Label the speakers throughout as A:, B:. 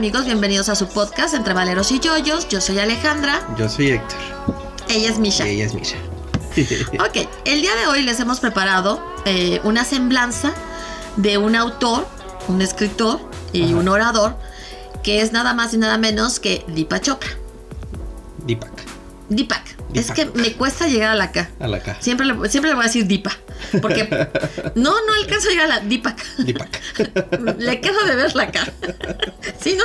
A: amigos? Bienvenidos a su podcast Entre Valeros y Yoyos. Yo soy Alejandra.
B: Yo soy Héctor.
A: Ella es Misha.
B: Y ella es Misha.
A: ok, el día de hoy les hemos preparado eh, una semblanza de un autor, un escritor y
B: Ajá.
A: un orador que es nada más y nada menos que Deepak Chopra.
B: Deepak.
A: Deepak. Es que me cuesta llegar a la K.
B: A la K.
A: Siempre le, siempre le voy a decir Deepak. Porque no, no alcanzo a llegar a la Deepak.
B: Deepak.
A: le quedo de ver la K.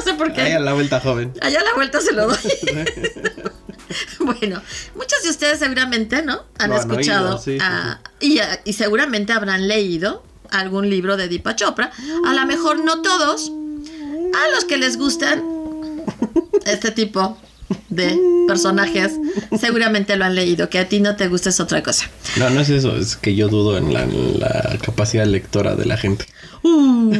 A: sé por qué.
B: Ahí a la vuelta joven.
A: Allá a la vuelta se lo doy. bueno, muchos de ustedes seguramente, ¿no? Han escuchado
B: oído, sí, sí,
A: a- Y, seguramente habrán leído algún libro de Deepak Chopra. A lo mejor no todos. A los que les gustan este tipo de personajes, seguramente lo han leído. Que a ti no te gusta es otra cosa.
B: No, no es eso. Es que yo dudo en la, en la capacidad lectora de la gente.
A: Uh,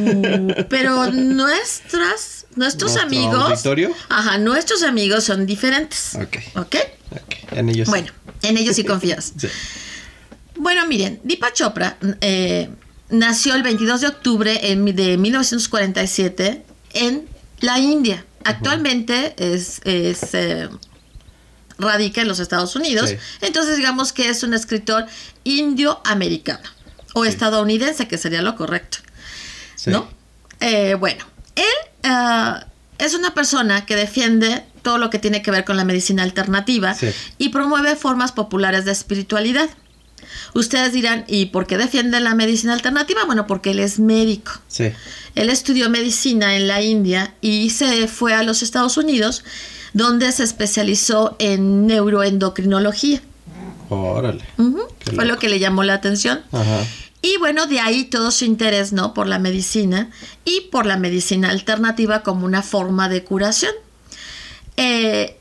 A: pero nuestras, nuestros
B: ¿Nuestro
A: amigos.
B: auditorio?
A: Ajá, nuestros amigos son diferentes.
B: Ok.
A: ¿Ok?
B: Ok. En ellos.
A: Bueno, en ellos sí confías.
B: Sí.
A: Bueno, miren, Deepak Chopra eh, nació el 22 de octubre de 1947 en la India. Actualmente es, es, eh, radica en los Estados Unidos.
B: Sí.
A: Entonces digamos que es un escritor indio-americano o
B: Sí.
A: estadounidense, que sería lo correcto.
B: Sí.
A: ¿no? Eh, bueno, él ah, es una persona que defiende todo lo que tiene que ver con la medicina alternativa
B: Sí.
A: y promueve formas populares de espiritualidad. Ustedes dirán, ¿y por qué defiende la medicina alternativa? Bueno, porque él es médico.
B: Sí.
A: Él estudió medicina en la India y se fue a los Estados Unidos, donde se especializó en neuroendocrinología.
B: Órale.
A: Fue lo que le llamó la atención.
B: Ajá.
A: Y bueno, de ahí todo su interés, ¿no? Por la medicina y por la medicina alternativa como una forma de curación. Eh,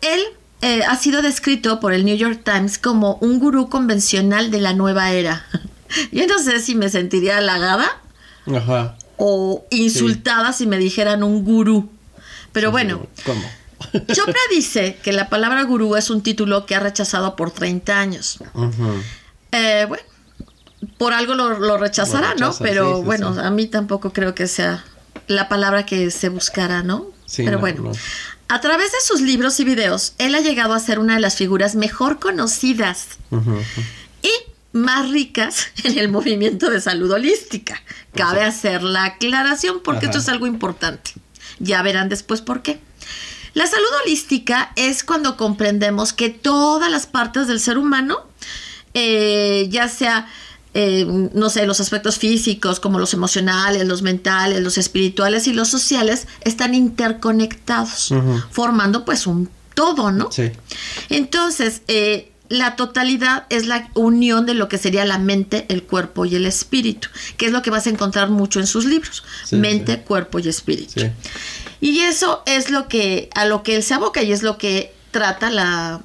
A: él eh, ha sido descrito por el New York Times como un gurú convencional de la nueva era. Yo no sé si me sentiría halagada
B: Ajá.
A: o insultada si me dijeran un gurú. Pero
B: Sí,
A: bueno,
B: ¿Cómo?
A: Chopra dice que la palabra gurú es un título que ha rechazado por 30 años. Eh, bueno, por algo lo, lo rechazará,
B: Lo
A: ¿no? Pero
B: sí, sí,
A: bueno,
B: sí.
A: a mí tampoco creo que sea la palabra que se buscará, ¿no?
B: Sí,
A: Pero
B: no,
A: bueno,
B: no.
A: a través de sus libros y videos, él ha llegado a ser una de las figuras mejor conocidas y más ricas en el movimiento de salud holística. Cabe hacer la aclaración porque
B: Ajá.
A: esto es algo importante. Ya verán después por qué. La salud holística es cuando comprendemos que todas las partes del ser humano, eh, ya sea, eh, no sé, los aspectos físicos como los emocionales, los mentales, los espirituales y los sociales, están interconectados, formando pues un todo, ¿no?
B: Sí.
A: Entonces, eh, la totalidad es la unión de lo que sería la mente, el cuerpo y el espíritu, que es lo que vas a encontrar mucho en sus libros,
B: Sí,
A: mente,
B: sí.
A: cuerpo y espíritu.
B: Sí.
A: Y eso es lo que a lo que él se aboca y es lo que trata la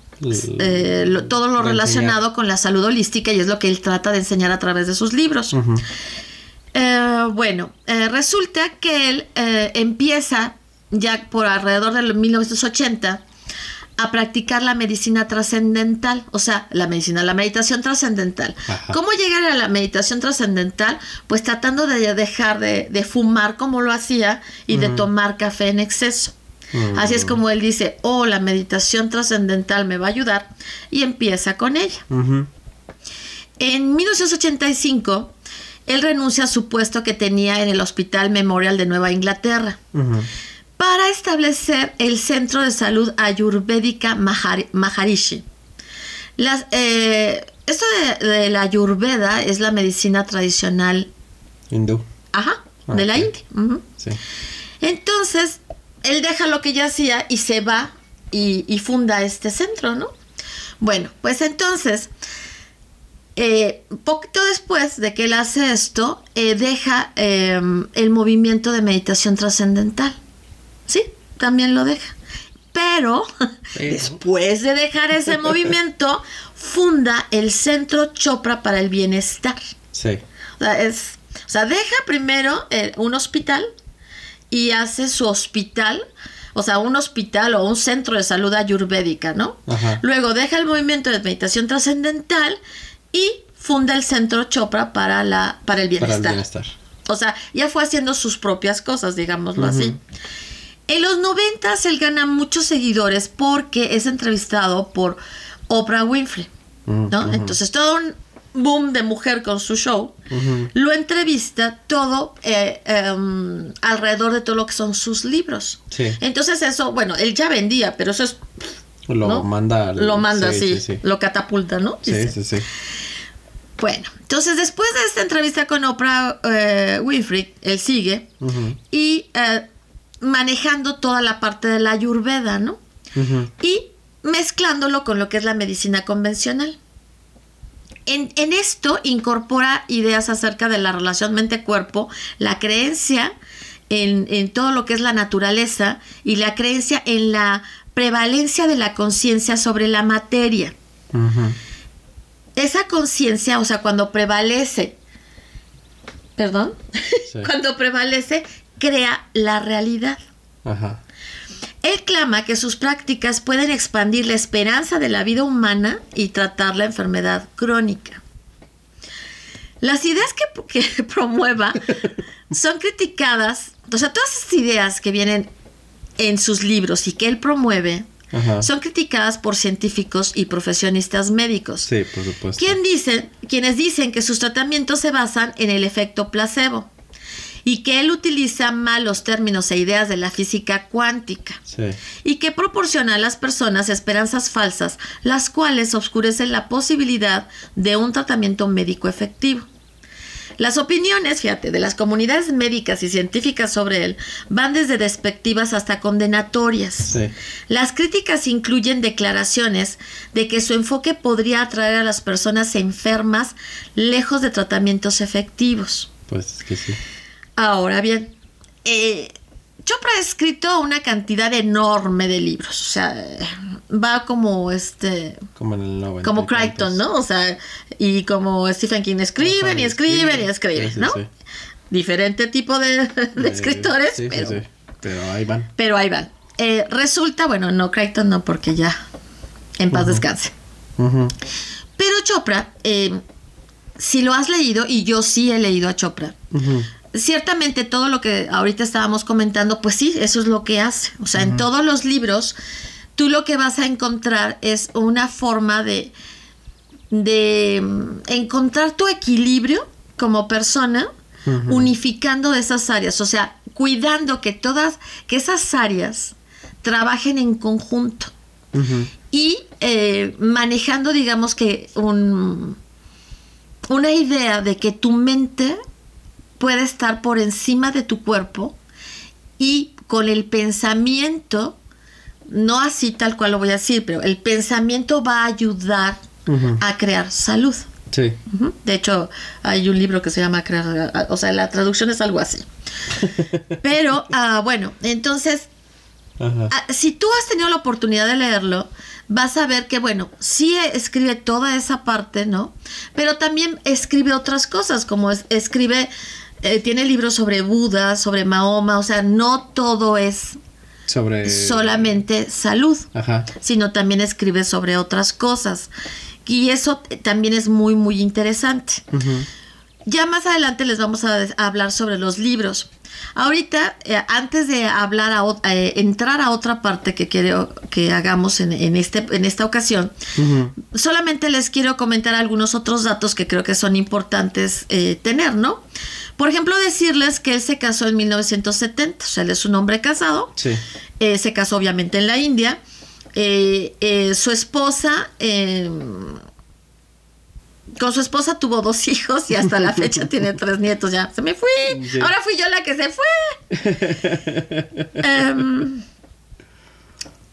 A: eh, lo- todo lo relacionado con la salud holística y es lo que él trata de enseñar a través de sus libros. Eh, bueno, eh, resulta que él eh, empieza ya por alrededor de los 1980 a practicar la medicina trascendental, o sea, la medicina, la meditación trascendental. ¿Cómo llegar a la meditación trascendental? Pues tratando de dejar de, de fumar como lo hacía y de tomar café en exceso.
B: Mm.
A: Así es como él dice, oh, la meditación trascendental me va a ayudar y empieza con ella. En 1985, él renuncia a su puesto que tenía en el Hospital Memorial de Nueva Inglaterra para establecer el Centro de Salud Ayurvédica Mahari- Maharishi. Las, eh, esto de, de la Ayurveda es la medicina tradicional,
B: Hindú.
A: ajá, de la. India.
B: Sí.
A: Entonces, él deja lo que ya hacía y se va y, y funda este centro, ¿no? Bueno, pues entonces, eh, poquito después de que él hace esto, eh, deja eh, el movimiento de meditación trascendental. Sí, también lo deja. Pero,
B: Pero.
A: después de dejar ese movimiento, funda el Centro Chopra para el Bienestar.
B: Sí.
A: O sea, es, o sea deja primero eh, un hospital y hace su hospital, o sea, un hospital o un centro de salud ayurvédica, ¿no?
B: Ajá.
A: Luego deja el movimiento de meditación trascendental y funda el centro Chopra para, la, para el
B: Para
A: bienestar.
B: el bienestar.
A: O sea, ya fue haciendo sus propias cosas, digámoslo así. En los noventas él gana muchos seguidores porque es entrevistado por Oprah Winfrey,
B: Mm,
A: ¿no? Entonces todo un boom de mujer con su show lo entrevista todo eh, em, alrededor de todo lo que son sus libros.
B: Sí.
A: Entonces eso, bueno, él ya vendía, pero eso es
B: Lo
A: ¿no?
B: manda. al-
A: lo manda
B: sí,
A: así,
B: Sí, sí.
A: lo catapulta, ¿no?
B: Sí,
A: Dice.
B: sí, sí.
A: Bueno, entonces después de esta entrevista con Oprah eh, Winfrey, él sigue
B: Ujú,
A: y eh, manejando toda la parte de la ayurveda, ¿no? Y mezclándolo con lo que es la medicina convencional. En, en esto incorpora ideas acerca de la relación mente-cuerpo, la creencia en, en todo lo que es la naturaleza y la creencia en la prevalencia de la conciencia sobre la materia. Esa conciencia, o sea, cuando prevalece, perdón,
B: Sí.
A: cuando prevalece, crea la realidad.
B: Ajá.
A: Él clama que sus prácticas pueden expandir la esperanza de la vida humana y tratar la enfermedad crónica. Las ideas que, que promueva son criticadas, o sea, todas esas ideas que vienen en sus libros y que él promueve
B: Ajá.
A: son criticadas por científicos y profesionistas médicos.
B: Sí, por supuesto.
A: ¿Quién dicen, quienes dicen que sus tratamientos se basan en el efecto placebo y que él utiliza mal los términos e ideas de la física cuántica
B: Sí.
A: y que proporciona a las personas esperanzas falsas, las cuales oscurecen la posibilidad de un tratamiento médico efectivo. Las opiniones, fíjate, de las comunidades médicas y científicas sobre él van desde despectivas hasta condenatorias.
B: Sí.
A: Las críticas incluyen declaraciones de que su enfoque podría atraer a las personas enfermas lejos de tratamientos efectivos.
B: Pues que sí.
A: Ahora bien, eh, Chopra ha escrito una cantidad enorme de libros, o sea, va como este,
B: Como en el 90.
A: como. Crichton, ¿no? O sea, y como Stephen King escriben
B: Ajá,
A: y escriben y escriben,
B: Sí,
A: ¿no?
B: sí.
A: Diferente tipo de, de
B: Eh,
A: escritores,
B: sí,
A: pero,
B: sí. Pero ahí van.
A: pero ahí van. Eh, resulta, bueno, no, Crichton no, porque ya en paz descanse. Pero Chopra, eh, si lo has leído, y yo sí he leído a Chopra,
B: Ujú.
A: Ciertamente todo lo que ahorita estábamos comentando, pues sí, eso es lo que hace. O sea, en todos los libros, tú lo que vas a encontrar es una forma de, de mm, encontrar tu equilibrio como persona, unificando esas áreas, o sea, cuidando que todas, que esas áreas trabajen en conjunto. Y eh, manejando, digamos que un, una idea de que tu mente puede estar por encima de tu cuerpo y con el pensamiento, no así tal cual lo voy a decir, pero el pensamiento va a ayudar a crear salud.
B: Sí.
A: De hecho, hay un libro que se llama Crear, o sea, la traducción es algo así. Pero, ah, bueno, entonces
B: Ajá.
A: Ah, si tú has tenido la oportunidad de leerlo, vas a ver que, bueno, sí escribe toda esa parte, ¿no? Pero también escribe otras cosas, como es- escribe, eh, tiene libros sobre Buda, sobre Mahoma, o sea, no todo es
B: Sobre.
A: solamente salud,
B: Ajá.
A: sino también escribe sobre otras cosas. Y eso también es muy, muy interesante. Ya más adelante les vamos a hablar sobre los libros. Ahorita, eh, antes de hablar a, eh, entrar a otra parte que quiero que hagamos en, en este, en esta ocasión, solamente les quiero comentar algunos otros datos que creo que son importantes eh, tener, ¿no? Por ejemplo, decirles que él se casó en 1970, o sea, él es un hombre casado,
B: Sí.
A: eh, se casó obviamente en la India. Su esposa, eh, con su esposa tuvo dos hijos y hasta la fecha tiene tres nietos. Ya se me fui.
B: Sí.
A: Ahora fui yo la que se fue. Em,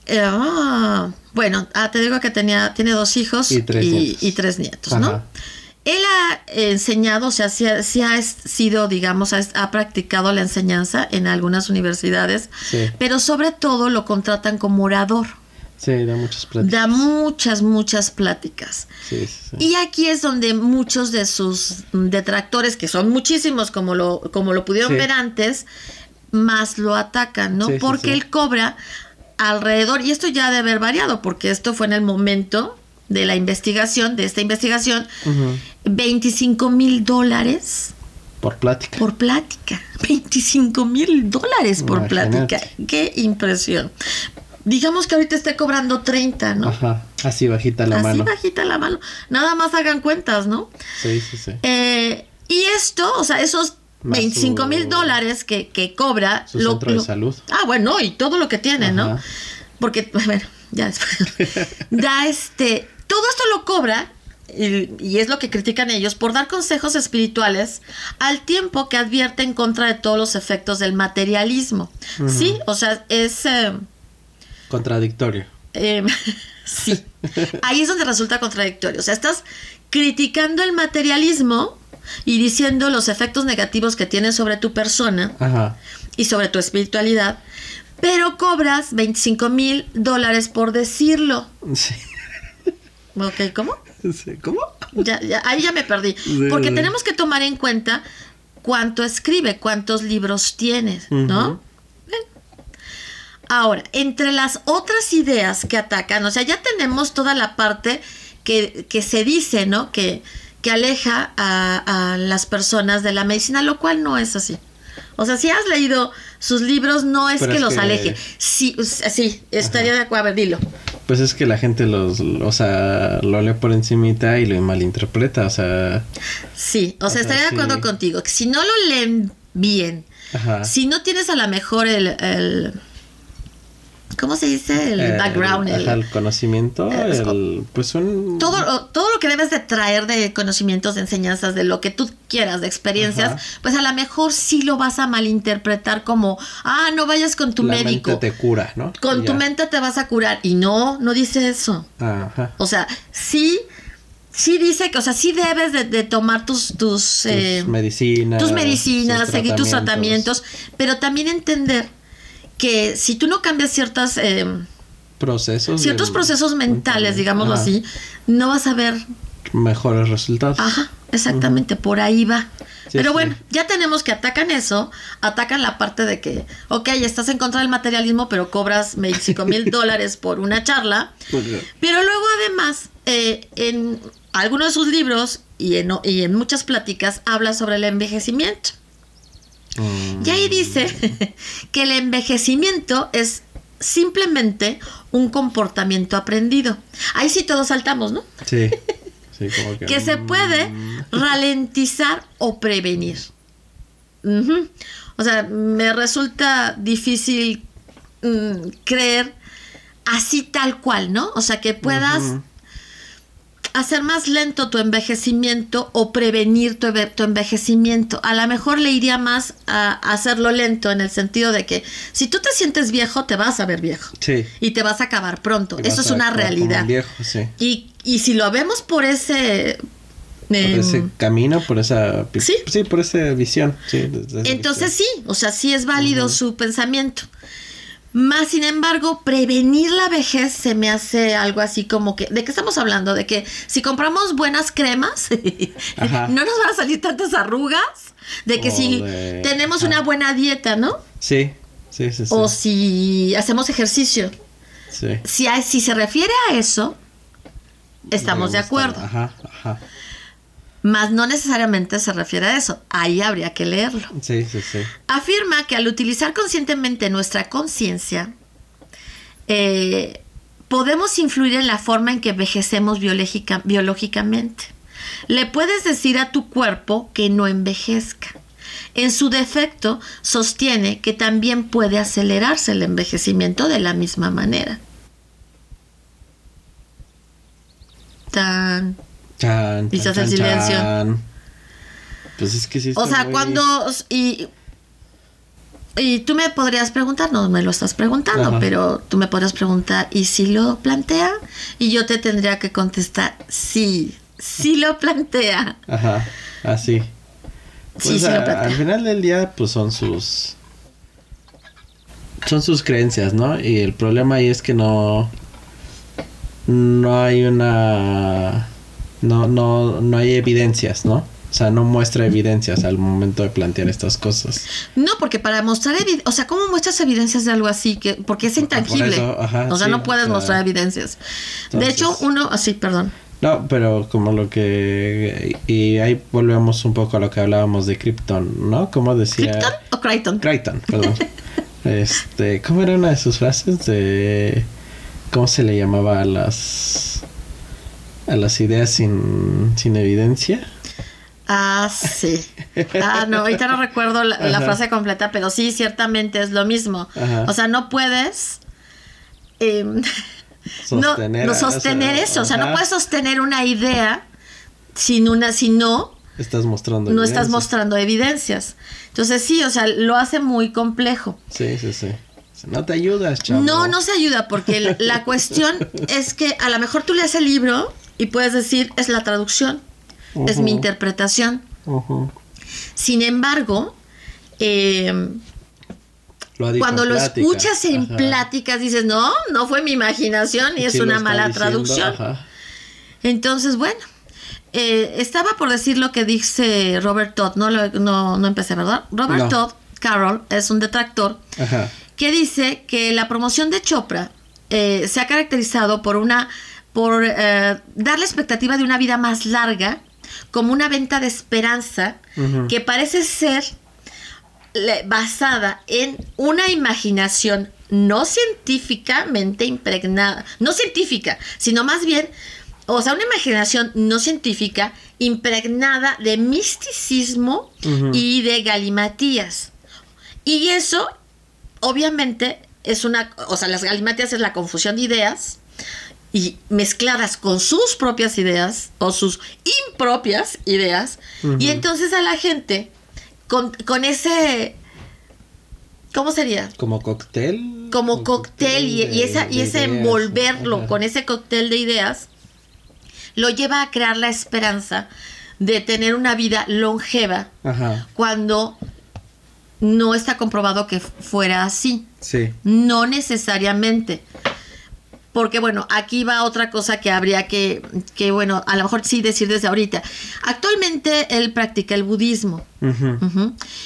A: eh, ah, bueno, ah, te digo que tenía, tiene dos hijos
B: Y tres nietos.
A: y tres nietos, ¿no? Él ha enseñado, o sea, sí ha, ha sido, digamos, ha, ha practicado la enseñanza en algunas universidades,
B: Sí.
A: pero sobre todo lo contratan como orador.
B: Sí, da muchas pláticas.
A: Da muchas, muchas pláticas.
B: Sí, sí, sí.
A: Y aquí es donde muchos de sus detractores, que son muchísimos como lo, como lo pudieron ver antes, más lo atacan, ¿no? Porque él cobra alrededor, y esto ya debe haber variado, porque esto fue en el momento de la investigación, de esta investigación,
B: Ujú.
A: 25 mil dólares
B: Por plática.
A: por plática. 25 mil dólares por
B: Imagínate.
A: plática. Qué impresión. Digamos que ahorita esté cobrando 30, ¿no?
B: Ajá. Así bajita la
A: Así
B: mano.
A: bajita la mano. Nada más hagan cuentas, ¿no?
B: Sí, sí, sí.
A: Eh, y esto, o sea, esos
B: Más
A: 25 mil dólares que, que cobra.
B: Su centro de salud.
A: Ah, bueno, y todo lo que tiene, ¿no? Porque, bueno, ya después. da este. Todo esto lo cobra. Y, y es lo que critican ellos por dar consejos espirituales al tiempo que advierte en contra de todos los efectos del materialismo. Sí, o sea, es eh,
B: Contradictorio.
A: eh, sí. Ahí es donde resulta contradictorio. O sea, estás criticando el materialismo y diciendo los efectos negativos que tiene sobre tu persona
B: Ajá.
A: y sobre tu espiritualidad, pero cobras 25 mil dólares por decirlo.
B: Sí.
A: Ok, ¿cómo?
B: Sí. ¿Cómo?
A: Ya, ya, ahí ya me perdí.
B: Sí,
A: Porque
B: sí.
A: tenemos que tomar en cuenta cuánto escribe, cuántos libros tienes, ¿no? Ahora, entre las otras ideas que atacan, o sea, ya tenemos toda la parte que, que se dice, ¿no? Que, que aleja a, a las personas de la medicina, lo cual no es así. O sea, si has leído sus libros, no es
B: Pero
A: que
B: es
A: los
B: que-
A: aleje. Sí, sí, estaría de acuerdo. A ver, dilo.
B: Pues es que la gente los, o sea, lo lee por encimita y lo malinterpreta, o sea,
A: Sí, o sea,
B: O sea,
A: estaría de acuerdo
B: sí.
A: contigo. que Si no lo leen bien,
B: ajá.
A: si no tienes a lo mejor el, el- ¿cómo se dice? El
B: Eh,
A: background, el-
B: ajá, el conocimiento,
A: Eh,
B: el, pues un...
A: todo, todo lo que debes de traer de conocimientos, de enseñanzas, de lo que tú quieras, de experiencias,
B: Ajá.
A: pues a lo mejor sí lo vas a malinterpretar como, ah, no vayas con tu
B: la
A: médico,
B: mente te cura, ¿no?
A: con tu mente te vas a curar. Y no, no dice eso.
B: Ajá.
A: O sea, sí, sí dice que, o sea, sí debes de, de tomar tus, tus,
B: Tus
A: eh,
B: medicinas.
A: tus medicinas,
B: tus
A: seguir tus tratamientos, pero también entender que si tú no cambias ciertas, eh,
B: Procesos.
A: ciertos
B: del-
A: procesos mentales, digámoslo así, no vas a ver,
B: Mejores resultados.
A: ajá, exactamente, por ahí va.
B: Sí,
A: pero
B: sí.
A: bueno, ya tenemos que atacan eso, atacan la parte de que, ok, estás en contra del materialismo, pero cobras 25 mil dólares por una charla. Pero luego además, eh, en algunos de sus libros y en, y en muchas pláticas habla sobre el envejecimiento.
B: Mm,
A: Y ahí dice que el envejecimiento es simplemente un comportamiento aprendido. Ahí sí todos saltamos, ¿no?
B: Sí. Sí, como que.
A: Que se puede
B: mm,
A: ralentizar o prevenir. O sea, me resulta difícil mm, creer así tal cual, ¿no? O sea, que puedas. Hacer más lento tu envejecimiento o prevenir tu, tu envejecimiento. A lo mejor le iría más a hacerlo lento en el sentido de que si tú te sientes viejo, te vas a ver viejo
B: Sí.
A: y te vas a acabar pronto. Eso es una realidad.
B: viejo, sí.
A: Y, y si lo vemos por ese...
B: Por
A: em,
B: ese camino, por esa.
A: Sí.
B: Sí, por esa visión. Sí,
A: Entonces
B: visión.
A: sí, o sea, sí es válido su pensamiento. Más sin embargo, prevenir la vejez se me hace algo así como que, ¿de qué estamos hablando? De que si compramos buenas cremas,
B: Ajá.
A: no nos van a salir tantas arrugas. De que si
B: de-
A: tenemos
B: ajá.
A: una buena dieta, ¿no?
B: Sí, sí, sí. sí.
A: O si hacemos ejercicio.
B: sí.
A: Si, si se refiere a eso, estamos de acuerdo.
B: Ajá, ajá.
A: Más no necesariamente se refiere a eso. Ahí habría que leerlo.
B: Sí, sí, sí.
A: Afirma que al utilizar conscientemente nuestra conciencia, eh, podemos influir en la forma en que envejecemos biológica- biológicamente. Le puedes decir a tu cuerpo que no envejezca. En su defecto, sostiene que también puede acelerarse el envejecimiento de la misma manera. Tan.
B: Chan,
A: Y se
B: chan,
A: hace el silencio.
B: chan. Pues es que sí.
A: O sea,
B: muy-
A: cuando... Y, y tú me podrías preguntar, no me lo estás preguntando,
B: Ajá.
A: pero tú me podrías preguntar, ¿y si lo plantea? Y yo te tendría que contestar, sí, sí lo plantea.
B: Ajá, así.
A: Sí,
B: Pues
A: sí
B: a-
A: lo plantea.
B: al final del día, pues son sus. Son sus creencias, ¿no? Y el problema ahí es que no. No hay una. No, no, no hay evidencias, ¿no? O sea, no muestra evidencias al momento de plantear estas cosas.
A: No, porque para mostrar o sea, ¿cómo muestras evidencias de algo así? que Porque es intangible.
B: eso, ajá,
A: o sea,
B: sí,
A: no puedes
B: o sea,
A: mostrar evidencias. de hecho, uno, así, perdón.
B: No, pero como lo que... Y ahí volvemos un poco a lo que hablábamos de Krypton, ¿no? Como decía...
A: ¿Krypton o Crichton?
B: Crichton, perdón. este, ¿cómo era una de sus frases de... ¿Cómo se le llamaba a las... a las ideas sin, sin evidencia?
A: Ah, sí. Ah, no, ahorita no recuerdo la, frase completa, pero sí, ciertamente es lo mismo.
B: Ajá.
A: O sea, no puedes... em,
B: Sostener,
A: no sostener eso, o sea, no puedes sostener una idea sin una, si no,
B: Estás mostrando
A: no estás
B: evidencia.
A: mostrando evidencias. Entonces sí, o sea, lo hace muy complejo.
B: Sí, sí, sí. No te ayudas, chavo.
A: No, no se ayuda porque la, la cuestión es que a lo mejor tú lees el libro y puedes decir es la traducción, es mi interpretación. Sin embargo, eh,
B: Lo
A: cuando lo
B: plática.
A: escuchas en
B: Ajá.
A: pláticas dices, no, no fue mi imaginación y es una mala
B: diciendo,
A: traducción.
B: ajá.
A: Entonces, bueno, eh, estaba por decir lo que dice Robert Todd, no, lo- no, no empecé, ¿verdad? Robert
B: No.
A: Todd Carroll es un detractor
B: Ajá.
A: que dice que la promoción de Chopra eh, se ha caracterizado por una por eh, dar la expectativa de una vida más larga como una venta de esperanza que parece ser basada en una imaginación no científicamente impregnada, no científica, sino más bien, o sea, una imaginación no científica impregnada de misticismo y de galimatías. Y eso, obviamente, es una, o sea, las galimatías es la confusión de ideas y mezcladas con sus propias ideas o sus impropias ideas. Y entonces a la gente, con, con ese, ¿cómo sería?
B: Como cóctel.
A: Como cóctel y,
B: de-
A: y esa, y
B: de
A: ese
B: ideas,
A: envolverlo
B: ajá.
A: con ese cóctel de ideas, lo lleva a crear la esperanza de tener una vida longeva
B: Ajá.
A: cuando no está comprobado que fuera así.
B: Sí.
A: No necesariamente. Porque bueno, aquí va otra cosa que habría que, que, bueno, a lo mejor sí decir desde ahorita. Actualmente él practica el budismo.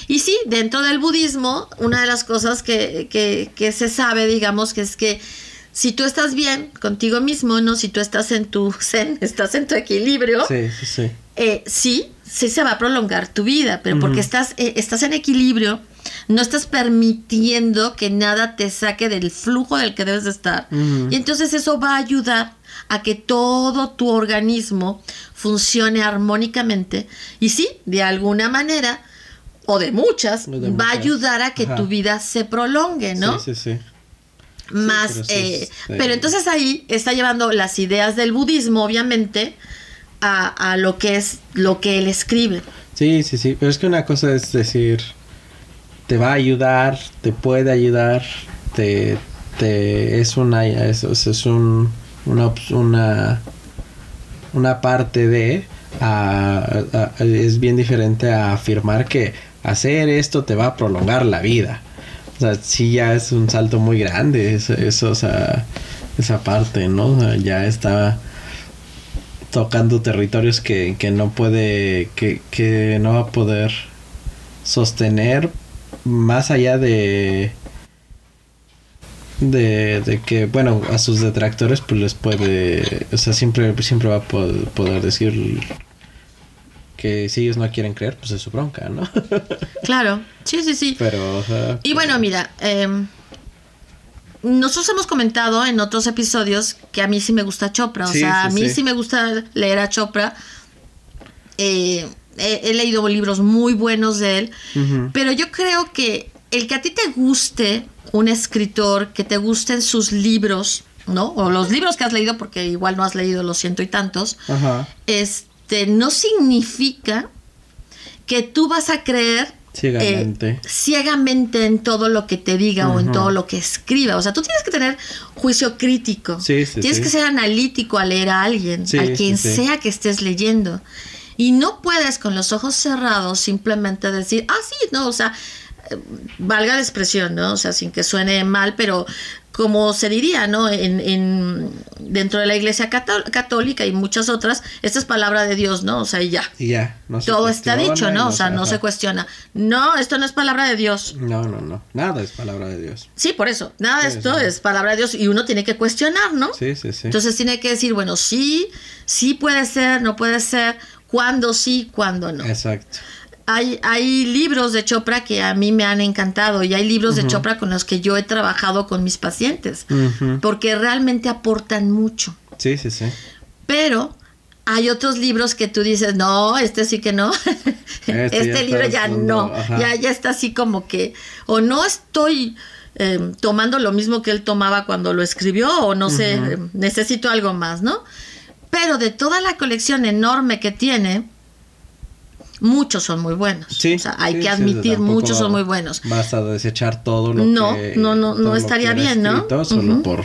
A: Y sí, dentro del budismo, una de las cosas que, que, que se sabe, digamos, que es que si tú estás bien contigo mismo, ¿no? Si tú estás en tu zen, estás en tu equilibrio,
B: Sí, sí, sí.
A: eh, sí, sí se va a prolongar tu vida, pero porque estás, eh, estás en equilibrio, no estás permitiendo que nada te saque del flujo del que debes de estar. Y entonces eso va a ayudar a que todo tu organismo funcione armónicamente. Y sí, de alguna manera, o de muchas,
B: O de
A: va a ayudar a que
B: Ajá.
A: tu vida se prolongue, ¿no?
B: Sí, sí, sí.
A: más
B: pero
A: eh,
B: eh,
A: pero entonces ahí está llevando las ideas del budismo obviamente a, a lo que es lo que él escribe
B: Sí, sí, sí. Pero es que una cosa es decir, te va a ayudar, te puede ayudar, te, te es una, es, es- un, una, una, parte de, a- es bien diferente a afirmar que hacer esto te va a prolongar la vida. O sea, sí ya es un salto muy grande, eso, eso o sea, esa parte, ¿no? Ya está tocando territorios que, que no puede, que, que no va a poder sostener más allá de de, de que bueno a sus detractores pues les puede o sea siempre siempre va a po- poder decir que si ellos no quieren creer pues es su bronca no
A: claro. Sí sí sí.
B: Pero o sea,
A: y bueno mira em, nosotros hemos comentado en otros episodios que a mí sí me gusta Chopra o
B: Sí,
A: sea a mí
B: sí.
A: sí me gusta leer a Chopra. Eh, he, he leído libros muy buenos de él Pero yo creo que el que a ti te guste un escritor, que te gusten sus libros, ¿no? O los libros que has leído, porque igual no has leído los ciento y tantos, este, no significa que tú vas a creer
B: Ciegamente.
A: eh, ciegamente en todo lo que te diga o en todo lo que escriba. O sea, tú tienes que tener juicio crítico.
B: Sí, sí,
A: tienes
B: sí.
A: que ser analítico al leer a alguien, a quien sea que estés leyendo. Y no puedes con los ojos cerrados simplemente decir, ah, sí, no, o sea, valga la expresión, ¿no? O sea, sin que suene mal, pero como se diría, ¿no? En, en dentro de la Iglesia cató- Católica y muchas otras, esta es palabra de Dios, ¿no? O sea, y ya.
B: Y ya. No
A: Todo está dicho, ¿no? O sea, no se cuestiona. No, esto no es palabra de Dios.
B: No, no, no. Nada es palabra de Dios.
A: Sí, por eso. Nada de
B: Sí,
A: esto
B: sí.
A: es palabra de Dios y uno tiene que cuestionar, ¿no?
B: Sí, sí, sí.
A: Entonces tiene que decir, bueno, sí, sí puede ser, no puede ser, cuándo sí, cuándo no.
B: Exacto.
A: Hay, hay libros de Chopra que a mí me han encantado y hay libros de Chopra con los que yo he trabajado con mis pacientes, porque realmente aportan mucho.
B: Sí, sí, sí.
A: Pero hay otros libros que tú dices, no, este sí que no.
B: Este ya
A: este libro ya no.
B: ajá.
A: Ya, ya está así como que, o no estoy eh, tomando lo mismo que él tomaba cuando lo escribió, o no sé, eh, necesito algo más, ¿no? Pero de toda la colección enorme que tiene, muchos son muy buenos.
B: Sí.
A: o sea, hay
B: sí,
A: que admitir, muchos son muy buenos.
B: Vas a desechar todo lo
A: No,
B: que.
A: no, no, no estaría bien, ¿no?
B: escrito Solo
A: Ujú.
B: por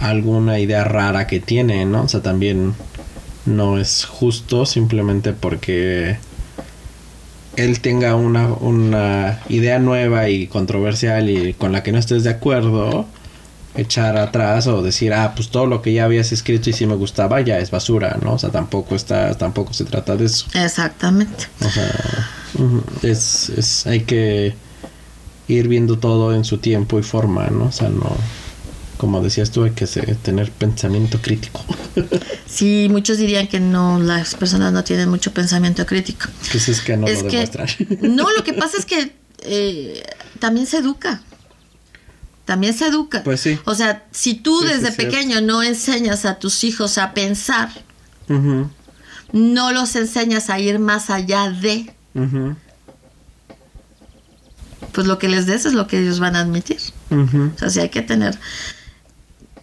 B: alguna idea rara que tiene, ¿no? O sea, también no es justo simplemente porque él tenga una, una idea nueva y controversial y con la que no estés de acuerdo, echar atrás o decir, ah, pues todo lo que ya habías escrito y si me gustaba ya es basura, ¿no? O sea, tampoco está, tampoco se trata de eso.
A: Exactamente.
B: O sea, es, es, hay que ir viendo todo en su tiempo y forma, ¿no? O sea, no, como decías tú, hay que tener pensamiento crítico.
A: Sí, muchos dirían que no, las personas no tienen mucho pensamiento crítico.
B: Pues es que no
A: es
B: lo
A: que
B: demuestran.
A: no, lo que pasa es que eh, también se educa. También se educa.
B: Pues sí.
A: O sea, si tú
B: Sí, sí,
A: desde
B: cierto.
A: pequeño no enseñas a tus hijos a pensar, no los enseñas a ir más allá de, pues lo que les des es lo que ellos van a admitir. O sea, sí hay que tener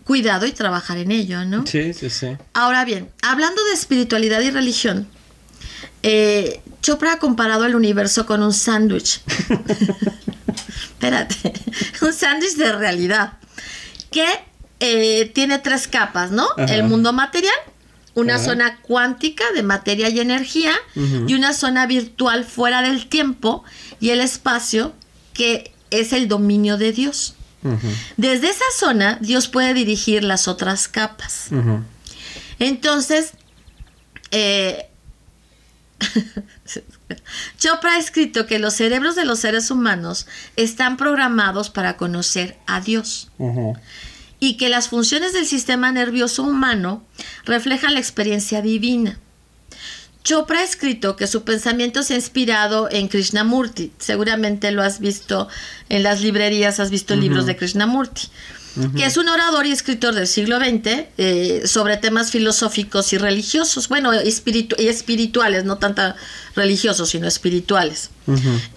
A: cuidado y trabajar en ello, ¿no?
B: Sí, sí, sí.
A: Ahora bien, hablando de espiritualidad y religión, eh, Chopra ha comparado el universo con un sándwich. Espérate, un sándwich de realidad que eh, tiene tres capas, ¿no?
B: Ajá.
A: El mundo material, una
B: Ajá.
A: zona cuántica de materia y energía y una zona virtual fuera del tiempo y el espacio que es el dominio de Dios. Desde esa zona, Dios puede dirigir las otras capas. Entonces, eh, Chopra ha escrito que los cerebros de los seres humanos están programados para conocer a Dios y que las funciones del sistema nervioso humano reflejan la experiencia divina. Chopra ha escrito que su pensamiento se ha inspirado en Krishnamurti. Seguramente lo has visto en las librerías, has visto libros de Krishnamurti, que es un orador y escritor del siglo XX eh, sobre temas filosóficos y religiosos, bueno, espiritu- y espirituales, no tanto religiosos, sino espirituales.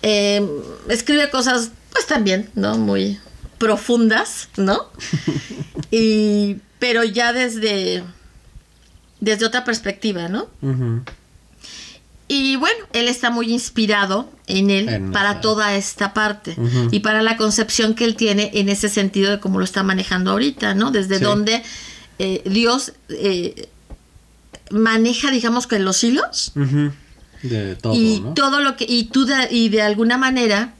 A: Eh, escribe cosas, pues también, ¿no? Muy profundas, ¿no? y, pero ya desde, desde otra perspectiva, ¿no? Y bueno, él está muy inspirado en él
B: En
A: para
B: esa-
A: toda esta parte. Y para la concepción que él tiene en ese sentido de cómo lo está manejando ahorita, ¿no? Desde
B: Sí.
A: donde eh, Dios eh, maneja, digamos que los hilos.
B: De todo,
A: y
B: ¿no?
A: todo lo que y tú de, y de alguna manera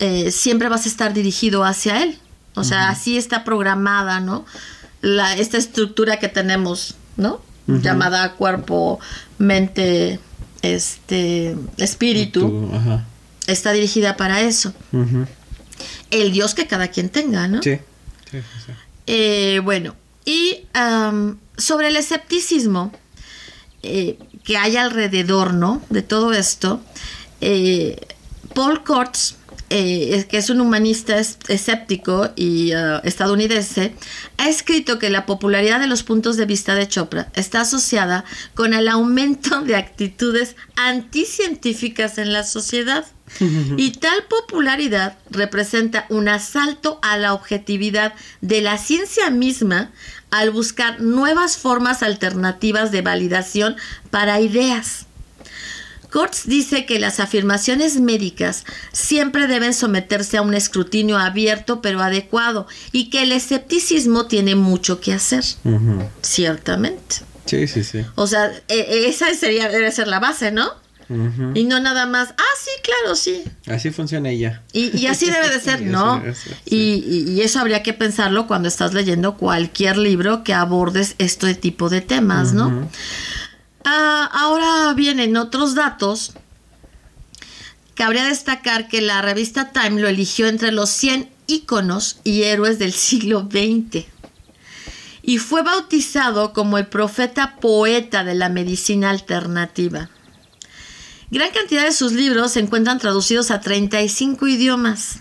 A: eh, siempre vas a estar dirigido hacia él. O sea así está programada no la esta estructura que tenemos no llamada cuerpo mente este espíritu
B: Tú, ajá.
A: está dirigida para eso el Dios que cada quien tenga no
B: Sí. Sí, sí, sí.
A: Eh, bueno, y sobre el escepticismo eh, que hay alrededor, ¿no? De todo esto, eh, Paul Kurtz, eh, es- que es un humanista es- escéptico y ah, estadounidense, ha escrito que la popularidad de los puntos de vista de Chopra está asociada con el aumento de actitudes anticientíficas en la sociedad. Y tal popularidad representa un asalto a la objetividad de la ciencia misma al buscar nuevas formas alternativas de validación para ideas. Kurtz dice que las afirmaciones médicas siempre deben someterse a un escrutinio abierto pero adecuado y que el escepticismo tiene mucho que hacer, ciertamente.
B: Sí, sí, sí.
A: O sea, e- e- esa sería, debe ser la base, ¿no? Y no nada más, ah, sí, claro, sí.
B: Así funciona ella.
A: Y, y así debe de ser, ¿no?
B: ser,
A: y- y eso habría que pensarlo cuando estás leyendo cualquier libro que abordes este tipo de temas, ¿no? Ah, ahora vienen otros datos. Cabría destacar que la revista Time lo eligió entre los 100 íconos y héroes del siglo XX. Y fue bautizado como el profeta poeta de la medicina alternativa. Gran cantidad de sus libros se encuentran traducidos a 35 idiomas.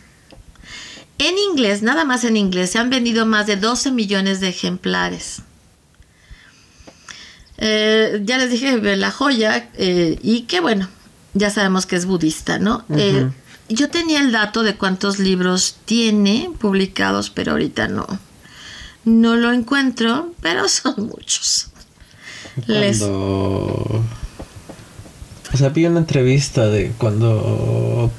A: En inglés, nada más en inglés, se han vendido más de 12 millones de ejemplares. Eh, ya les dije la joya eh, y que bueno, ya sabemos que es budista, ¿no? Eh, yo tenía el dato de cuántos libros tiene publicados, pero ahorita no. No lo encuentro, pero son muchos. Les-
B: Cuando... O sea, vi una entrevista de cuando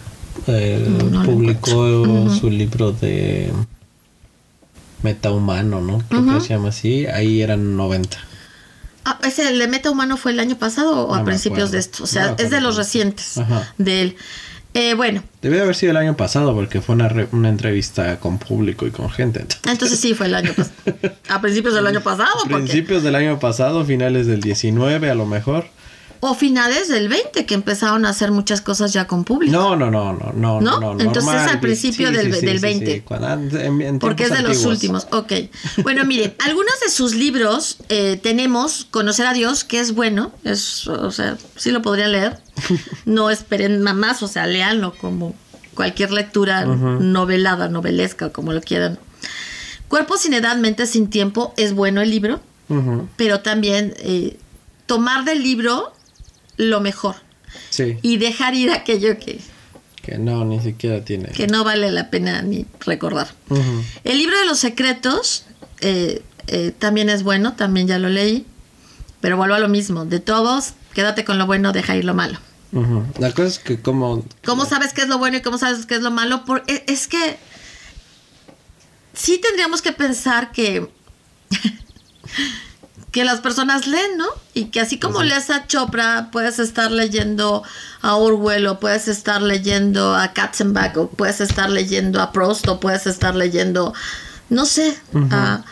A: No, no lo
B: publicó su libro de Metahumano, ¿no? Creo que se llama así. Ahí eran 90.
A: Ah, ¿ese el de Meta Humano fue el año pasado o
B: No
A: a principios
B: acuerdo.
A: de esto? O sea, es de los recientes
B: Ajá.
A: de él. Eh, bueno,
B: Debe haber sido el año pasado porque fue una, re- una entrevista con público y con gente.
A: entonces sí fue el año pasado. A principios del año pasado, porque-
B: Principios del año pasado, finales del 19 a lo mejor.
A: O finales del 20 que empezaron a hacer muchas cosas ya con público.
B: No, no, no, no, no.
A: ¿No?
B: no,
A: Entonces,
B: normal,
A: al principio del- del 20.
B: Cuando- en- en
A: Porque es de los últimos. Ok. Bueno, miren, algunos de sus libros eh, tenemos Conocer a Dios, que es bueno. Es, o sea, sí lo podrían leer. No esperen más, o sea, léanlo como cualquier lectura novelada, novelesca, como lo quieran. Cuerpo sin edad, mente sin tiempo, es bueno el libro, pero también eh, tomar del libro lo mejor
B: Sí,
A: y dejar ir aquello que,
B: que no, ni siquiera tiene.
A: que no vale la pena ni recordar. El libro de los secretos eh, eh, también es bueno, también ya lo leí, pero vuelvo a lo mismo, de todos, quédate con lo bueno, deja ir lo malo.
B: La cosa es que como...
A: ¿Cómo sabes qué es lo bueno y cómo sabes qué es lo malo? Por, e- es que sí tendríamos que pensar que que las personas leen, ¿no? Y que así como
B: sí.
A: lees a Chopra, puedes estar leyendo a Orwell o puedes estar leyendo a Katzenbach o puedes estar leyendo a Proust o puedes estar leyendo, no sé, a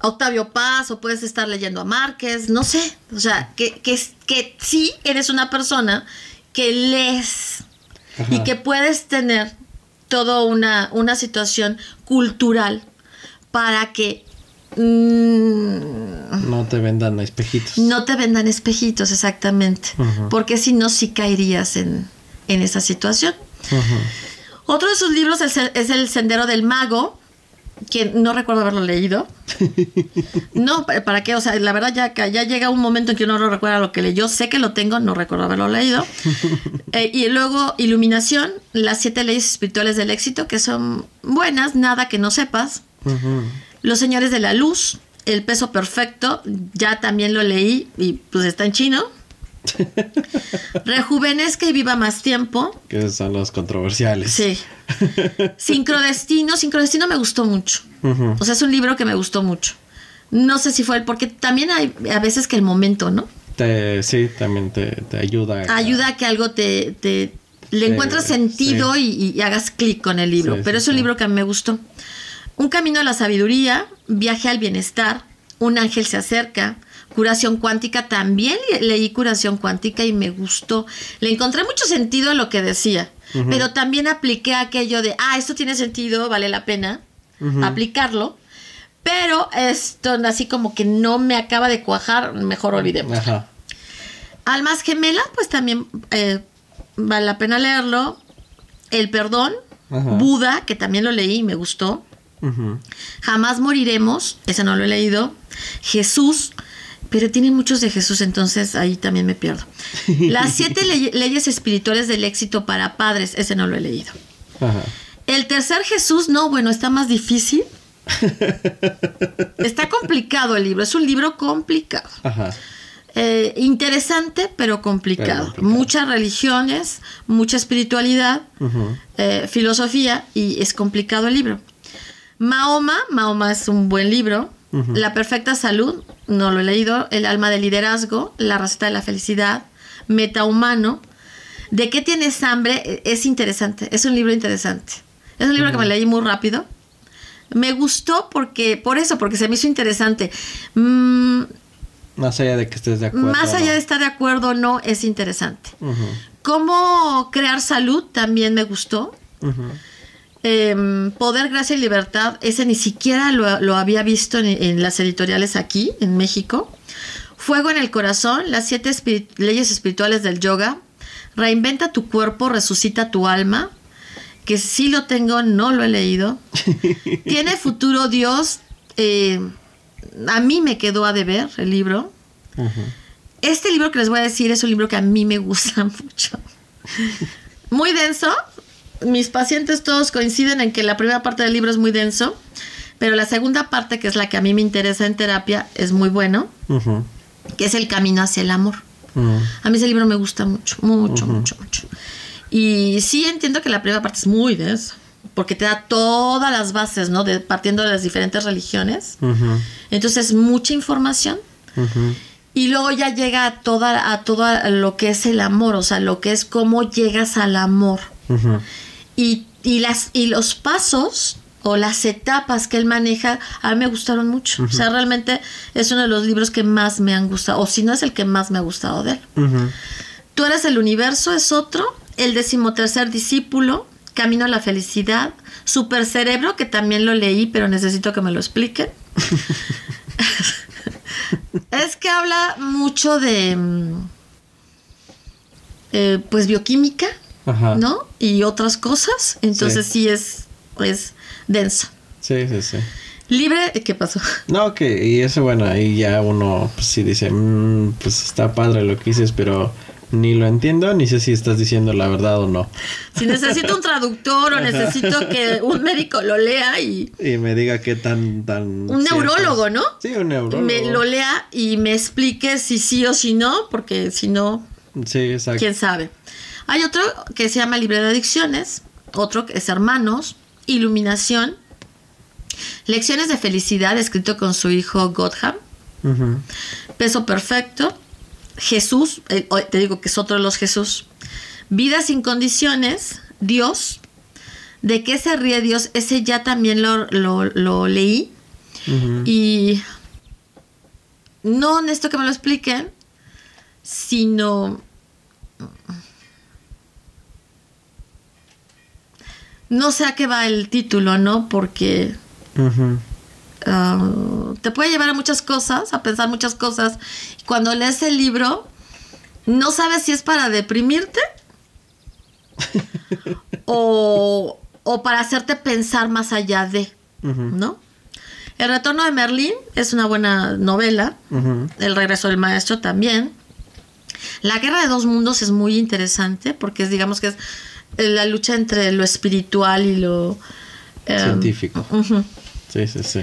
A: a Octavio Paz o puedes estar leyendo a Márquez, no sé. O sea, que, que, que sí eres una persona que lees y que puedes tener toda una, una situación cultural para que mm,
B: No te vendan espejitos.
A: no te vendan espejitos exactamente, porque si no, sí caerías en, en esa situación. Otro de sus libros es el, es El Sendero del Mago, que no recuerdo haberlo leído. No, ¿pa- ¿para qué? O sea, la verdad ya, que ya llega un momento en que uno no recuerda lo que leyó. Sé que lo tengo, no recuerdo haberlo leído. Eh, y luego Iluminación, las siete leyes espirituales del éxito, que son buenas, nada que no sepas. Los Señores de la Luz, El Peso Perfecto, ya también lo leí y pues está en chino. Rejuvenezca y viva más tiempo.
B: Que esos son los controversiales.
A: Sí. Sincrodestino, Sincrodestino me gustó mucho. O sea, es un libro que me gustó mucho. No sé si fue el, porque también hay a veces que el momento, ¿no?
B: Te- sí, también te, te ayuda. a-
A: Ayuda a que algo te, te le
B: Sí,
A: encuentres sentido
B: sí.
A: y, y hagas clic con el libro.
B: Sí,
A: Pero
B: sí,
A: es un libro que a mí me gustó. Un camino a la sabiduría, viaje al bienestar, un ángel se acerca, curación cuántica, también le- leí curación cuántica y me gustó. Le encontré mucho sentido a lo que decía, pero también apliqué aquello de, ah, esto tiene sentido, vale la pena aplicarlo. Pero esto así como que no me acaba de cuajar, mejor olvidemos.
B: Ajá.
A: Almas Gemela, pues también eh, vale la pena leerlo. El Perdón,
B: Ajá.
A: Buda, que también lo leí y me gustó. Jamás moriremos, ese no lo he leído. Jesús, pero tiene muchos de Jesús, entonces ahí también me pierdo. Las siete ley- leyes espirituales del éxito para padres, ese no lo he leído.
B: Ajá.
A: El tercer Jesús, no, bueno, está más difícil. Está complicado el libro, es un libro complicado.
B: Ajá.
A: Eh, interesante, pero complicado.
B: Pero complicado.
A: Muchas religiones, mucha espiritualidad, eh, filosofía, y es complicado el libro. Mahoma, Mahoma es un buen libro. La perfecta salud, no lo he leído. El alma del liderazgo, La receta de la felicidad, Metahumano, ¿De qué tienes hambre? Es interesante, es un libro interesante. Es un libro que me leí muy rápido. Me gustó porque, por eso, porque se me hizo interesante. Mm,
B: Más allá de que estés de acuerdo.
A: más allá
B: ¿no?
A: de estar de acuerdo o no, es interesante. Cómo crear salud también me gustó. Em, Poder, Gracia y Libertad, ese ni siquiera lo, lo había visto en, en las editoriales aquí, en México. Fuego en el corazón, las siete leyes espirituales del yoga. Reinventa tu cuerpo, resucita tu alma. Que sí lo tengo, no lo he leído. Tiene futuro Dios. eh, a mí me quedó a deber el libro. Este libro que les voy a decir es un libro que a mí me gusta mucho. Muy denso. Mis pacientes todos coinciden en que la primera parte del libro es muy denso, pero la segunda parte, que es la que a mí me interesa en terapia, es muy bueno, que es el camino hacia el amor.
B: Ujú.
A: A mí ese libro me gusta mucho, mucho, mucho, mucho. Y sí entiendo que la primera parte es muy densa, porque te da todas las bases, ¿no? De, partiendo de las diferentes religiones. Entonces, mucha información. Y luego ya llega a toda a todo lo que es el amor, o sea, lo que es cómo llegas al amor. Y, y las, y los pasos o las etapas que él maneja, a mí me gustaron mucho. O sea, realmente es uno de los libros que más me han gustado, o si no es el que más me ha gustado de él. Tú eres el universo, es otro. El decimotercer discípulo, Camino a la felicidad. Super cerebro, que también lo leí, pero necesito que me lo expliquen. es que habla mucho de. mm, eh, pues bioquímica,
B: Ajá.
A: ¿no? Y otras cosas. Entonces sí,
B: Sí.
A: es, es denso.
B: Sí, sí, sí.
A: Libre, ¿qué pasó?
B: No, que, y eso, bueno, ahí ya uno, pues sí dice, "Mm, pues está padre lo que dices, pero ni lo entiendo, ni sé si estás diciendo la verdad o no.
A: Si necesito un traductor o necesito que un médico lo lea y
B: Y me diga qué tan, tan...
A: Un
B: cierto
A: neurólogo. ¿no?
B: Sí, un neurólogo.
A: me lo lea y me explique si sí o si no, porque si no,
B: Sí, exacto.
A: quién sabe. Hay otro que se llama Libre de Adicciones, otro que es Hermanos, Iluminación, Lecciones de Felicidad, escrito con su hijo Godham. Peso Perfecto, Jesús, eh, te digo que es otro de los Jesús, Vida sin condiciones, Dios, ¿de qué se ríe Dios? Ese ya también lo, lo- lo leí. Y no en esto que me lo expliquen, sino... No sé a qué va el título, ¿no? Porque ah, te puede llevar a muchas cosas, a pensar muchas cosas. Y cuando lees el libro, no sabes si es para deprimirte o, o para hacerte pensar más allá de. ¿no? El retorno de Merlín es una buena novela. El regreso del maestro también. La guerra de dos mundos es muy interesante porque es, digamos que es la lucha entre lo espiritual y lo em,
B: Científico.
A: ujú.
B: Sí, sí, sí.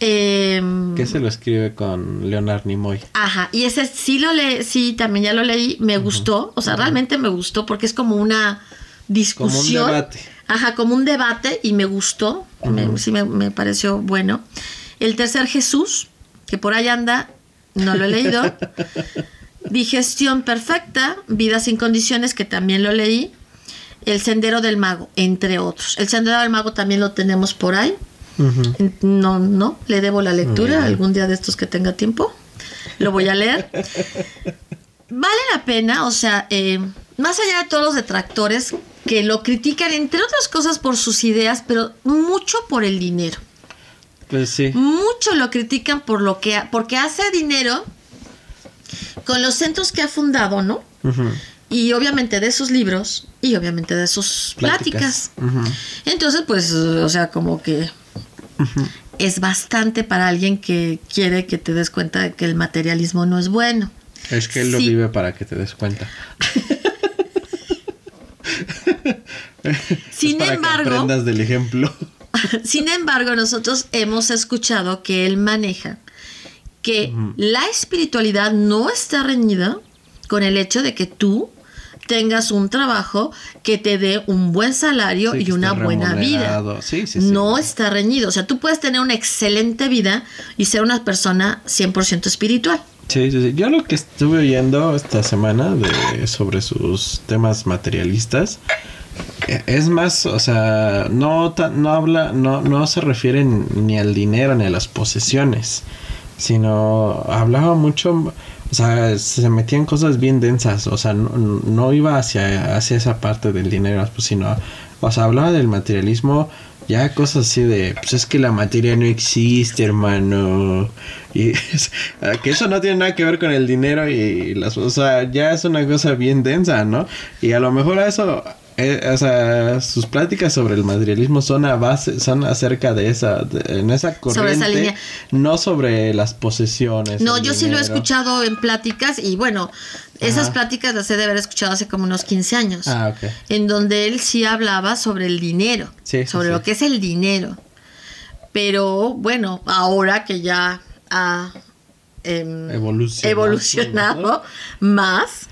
A: Em,
B: ¿Qué se lo escribe con Leonard Nimoy?
A: Ajá, y ese sí lo leí, sí, también ya lo leí, me gustó, o sea, realmente me gustó porque es como una discusión.
B: debate.
A: Ajá, como un debate y me gustó, me- sí me, me pareció bueno. El tercer Jesús, que por ahí anda, no lo he leído. Digestión perfecta, vida sin condiciones, que también lo leí. El sendero del mago, entre otros. El sendero del mago también lo tenemos por ahí. No, no, le debo la lectura algún día de estos que tenga tiempo. Lo voy a leer. Vale la pena, o sea, eh, más allá de todos los detractores que lo critican, entre otras cosas por sus ideas, pero mucho por el dinero.
B: Pues sí.
A: Mucho lo critican por lo que ha- porque hace dinero con los centros que ha fundado, ¿no?
B: Ujú.
A: Y obviamente de sus libros y obviamente de sus pláticas. Entonces, pues, o sea, como que es bastante para alguien que quiere que te des cuenta de que el materialismo no es bueno.
B: Es que él lo vive para que te des cuenta.
A: Sin
B: para
A: embargo,
B: Que aprendas del ejemplo.
A: sin embargo, nosotros hemos escuchado que él maneja que la espiritualidad no está reñida con el hecho de que tú tengas un trabajo que te dé un buen salario
B: Sí,
A: y una buena vida.
B: Sí, sí.
A: No está reñido. O sea, tú puedes tener una excelente vida y ser una persona 100% espiritual.
B: Sí, sí, sí. Yo lo que estuve oyendo esta semana de, sobre sus temas materialistas eh, es más, o sea, no, no habla, no, no se refiere ni al dinero ni a las posesiones, sino hablaba mucho, o sea, se metían cosas bien densas, o sea, no, no iba hacia, hacia esa parte del dinero, pues, sino, o sea, hablaba del materialismo ya cosas así de, pues es que la materia no existe, hermano. Y que eso no tiene nada que ver con el dinero y las, o sea, ya es una cosa bien densa, ¿no? Y a lo mejor a eso eh, o sea, sus pláticas sobre el materialismo son a base, son acerca de esa, en esa corriente, sobre esa línea. no sobre las posesiones.
A: No, yo sí lo he escuchado en pláticas y bueno, esas pláticas las he de haber escuchado hace como unos 15 años.
B: Ah, ok.
A: En donde él sí hablaba sobre el dinero, sobre lo que es el dinero. Pero bueno, ahora que ya ha em, evolucionado más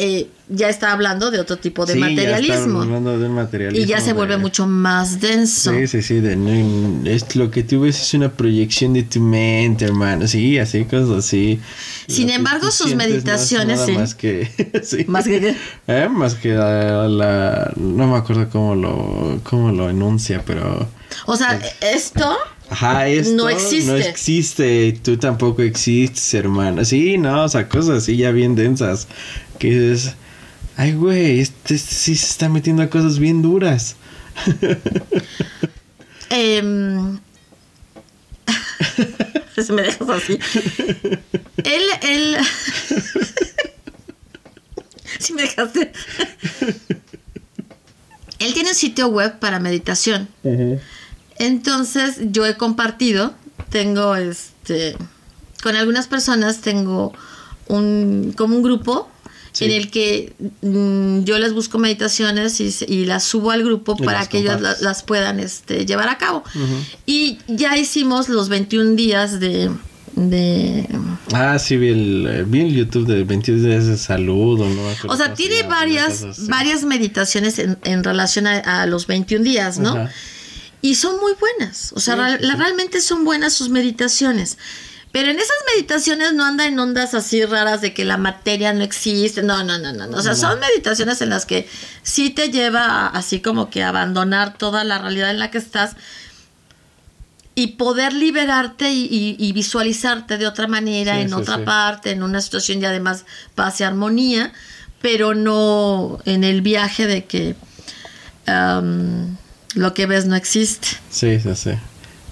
A: eh, ya está hablando de otro tipo de materialismo. Y ya se vuelve mucho más denso.
B: Sí, sí, sí. es lo que tú ves es una proyección de tu mente, hermano. Sí, así, cosas así.
A: Sin embargo, sus meditaciones. sí.
B: Más que. Más que. ¿Eh? Más que la, No me acuerdo cómo lo, cómo lo enuncia, pero.
A: O sea, esto.
B: Ajá, esto no existe. No existe, tú tampoco existes, hermano. Sí, no, o sea, cosas así ya bien densas que dices, ay, güey, este, sí se está metiendo a cosas bien duras.
A: eh, me dejas así. él, él. si me dejaste. él tiene un sitio web para meditación. Entonces, yo he compartido, tengo este. Con algunas personas tengo un. como un grupo en el que mm, yo les busco meditaciones y, las subo al grupo para que ellos las puedan este, llevar a cabo. Y ya hicimos los 21 días de... de
B: ah, sí, vi el, el YouTube de 21 días de salud.
A: O, sea, tiene varias, varias meditaciones en, relación a, los 21 días, ¿no? Y son muy buenas. O sea, realmente son buenas sus meditaciones. Pero en esas meditaciones no anda en ondas así raras de que la materia no existe. No, no, no, no. O sea, son meditaciones en las que sí te lleva así como que a abandonar toda la realidad en la que estás y poder liberarte y, visualizarte de otra manera, en otra parte, en una situación de además paz y armonía, pero no en el viaje de que lo que ves no existe.
B: Sí, sí, sí.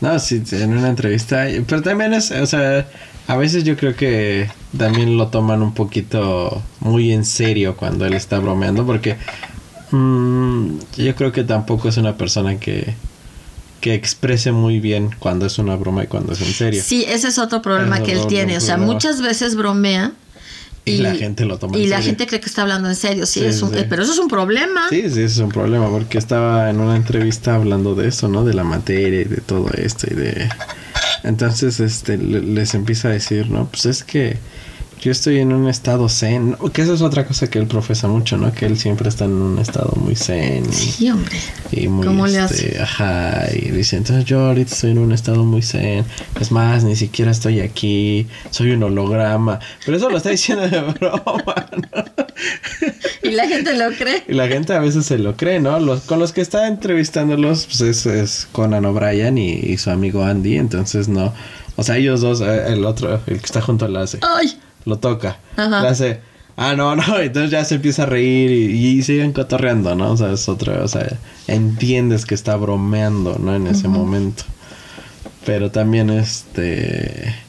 B: No, sí, en una entrevista. Pero también es, o sea, a veces yo creo que también lo toman un poquito muy en serio cuando él está bromeando, porque mm, yo creo que tampoco es una persona que, que exprese muy bien cuando es una broma y cuando es en serio.
A: Sí, ese es otro problema que él tiene. O sea, muchas veces bromea
B: y, la gente lo toma. Y
A: la gente cree que está hablando en serio, sí, es un, pero eso es un problema.
B: Sí, sí, es un problema, porque estaba en una entrevista hablando de eso, ¿no? De la materia y de todo esto y de... Entonces, este, les empieza a decir, ¿no? Pues es que yo estoy en un estado zen, que eso es otra cosa que él profesa mucho, ¿no? Que él siempre está en un estado muy zen.
A: Sí, hombre.
B: Y muy, ¿Cómo le hace? Este, ajá, y dice, entonces yo ahorita estoy en un estado muy zen. Es más, ni siquiera estoy aquí, soy un holograma. Pero eso lo está diciendo de broma, ¿no?
A: Y la gente lo cree.
B: Y la gente a veces se lo cree, ¿no? Los, con los que está entrevistándolos, pues es, es Conan O'Brien y, y, su amigo Andy, entonces no. O sea, ellos dos, eh, el otro, el que está junto al hace.
A: ¡Ay!
B: Lo toca. Ajá. Le hace, ah, no, no, entonces ya se empieza a reír y, siguen cotorreando, ¿no? O sea, es otra, o sea, entiendes que está bromeando, ¿no? En ese momento. Pero también, este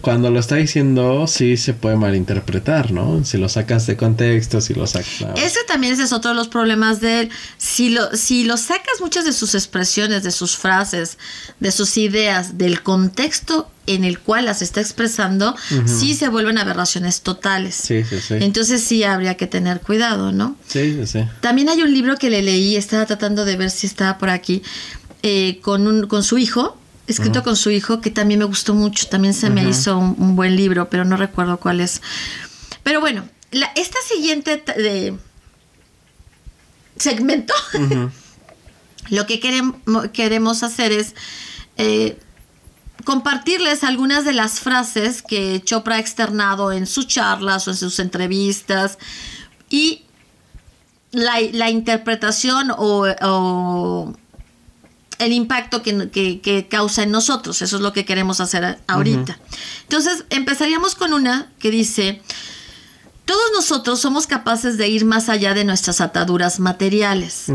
B: cuando lo está diciendo, sí se puede malinterpretar, ¿no? Si lo sacas de contexto, si lo sacas.
A: Ese también es otro de los problemas de él. Si lo, si lo sacas muchas de sus expresiones, de sus frases, de sus ideas, del contexto en el cual las está expresando, sí se vuelven aberraciones totales.
B: Sí, sí, sí.
A: Entonces sí habría que tener cuidado, ¿no?
B: Sí, sí, sí.
A: También hay un libro que le leí, estaba tratando de ver si estaba por aquí, eh, con, un, con su hijo escrito con su hijo, que también me gustó mucho, también se me hizo un, buen libro, pero no recuerdo cuál es. Pero bueno, la, esta siguiente de segmento, lo que queremos, queremos hacer es eh, compartirles algunas de las frases que Chopra ha externado en sus charlas o en sus entrevistas y la, interpretación o, el impacto que, causa en nosotros. Eso es lo que queremos hacer ahorita. Entonces, empezaríamos con una que dice, todos nosotros somos capaces de ir más allá de nuestras ataduras materiales.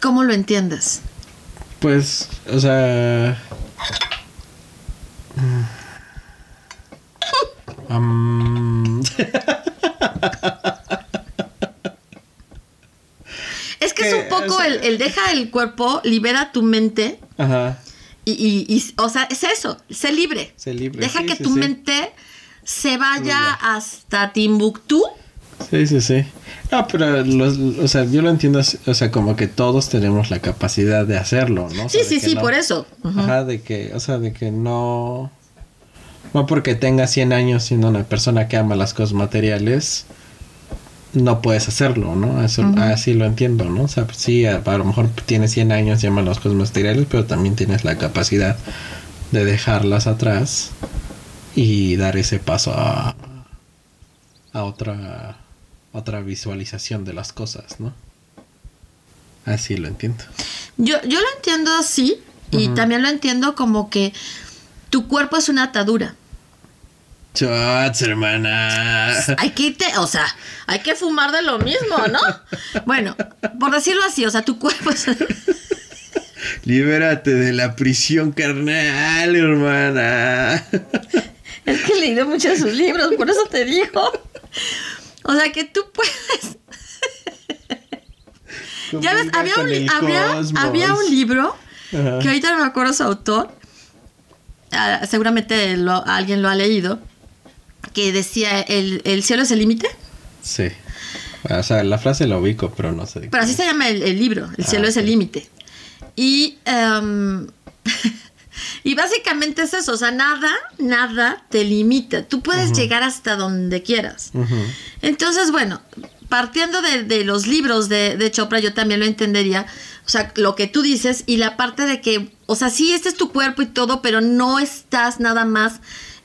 A: ¿Cómo lo entiendes?
B: Pues, o sea...
A: es que es un poco el, deja el cuerpo, libera tu mente. Ajá. Y, o sea, es eso, sé libre. Sé libre. Deja que tu mente se vaya hasta Timbuktu.
B: Sí, sí, sí. No, pero o sea, yo lo entiendo, o sea, como que todos tenemos la capacidad de hacerlo, ¿no?
A: sí, sí, sí, por eso.
B: Ajá, de que, o sea, de que no... No porque tengas 100 años siendo una persona que ama las cosas materiales, no puedes hacerlo, ¿no? Eso, Así lo entiendo, ¿no? O sea, sí, a, lo mejor tienes 100 años y amas las cosas materiales, pero también tienes la capacidad de dejarlas atrás y dar ese paso a, a otra otra visualización de las cosas, ¿no? Así lo entiendo.
A: Yo, yo lo entiendo así y también lo entiendo como que tu cuerpo es una atadura.
B: Chots, hermana.
A: Hay que irte, o sea, hay que fumar de lo mismo, ¿no? bueno, por decirlo así, o sea, tu cuerpo es...
B: Libérate de la prisión carnal, hermana.
A: Es que he leído muchos de sus libros, por eso te digo. O sea que tú puedes. ya ves, había un, había, un libro que ahorita no me acuerdo su autor. Ah, seguramente alguien lo ha leído. Que decía: ¿El, cielo es el límite?
B: Sí. O sea, la frase la ubico, pero no sé.
A: Pero así se llama el, libro: El cielo ah, es el límite. Y. Em, y básicamente es eso, o sea, nada, nada te limita. Tú puedes llegar hasta donde quieras. Entonces, bueno, partiendo de, los libros de, Chopra, yo también lo entendería. O sea, lo que tú dices y la parte de que, o sea, sí, este es tu cuerpo y todo, pero no estás nada más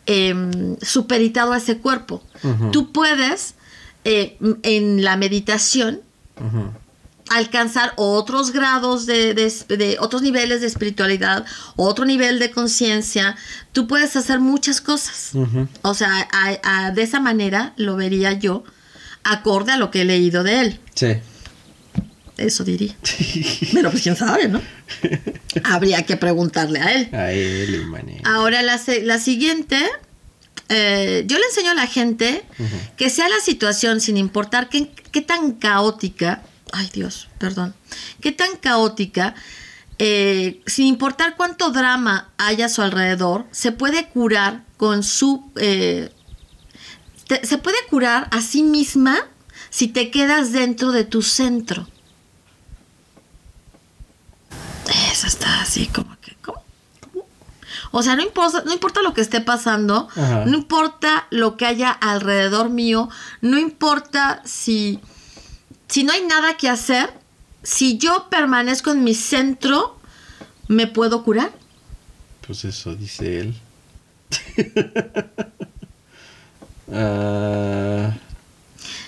A: em, superitado a ese cuerpo. Tú puedes, eh, en la meditación, alcanzar otros grados de, otros niveles de espiritualidad, otro nivel de conciencia, tú puedes hacer muchas cosas. O sea, de esa manera lo vería yo, acorde a lo que he leído de él. Sí. Eso diría. Pero pues quién sabe, ¿no? Habría que preguntarle a él.
B: A él,
A: Ahora la, la siguiente, eh, yo le enseño a la gente que sea la situación, sin importar qué, qué tan caótica, ay Dios, perdón, qué tan caótica, eh, sin importar cuánto drama haya a su alrededor, se puede curar con su... Eh, se puede curar a sí misma si te quedas dentro de tu centro. Eso está así como que... O sea, no importa, no importa lo que esté pasando, no importa lo que haya alrededor mío, no importa si si no hay nada que hacer, si yo permanezco en mi centro, ¿me puedo curar?
B: Pues eso dice él. Ah.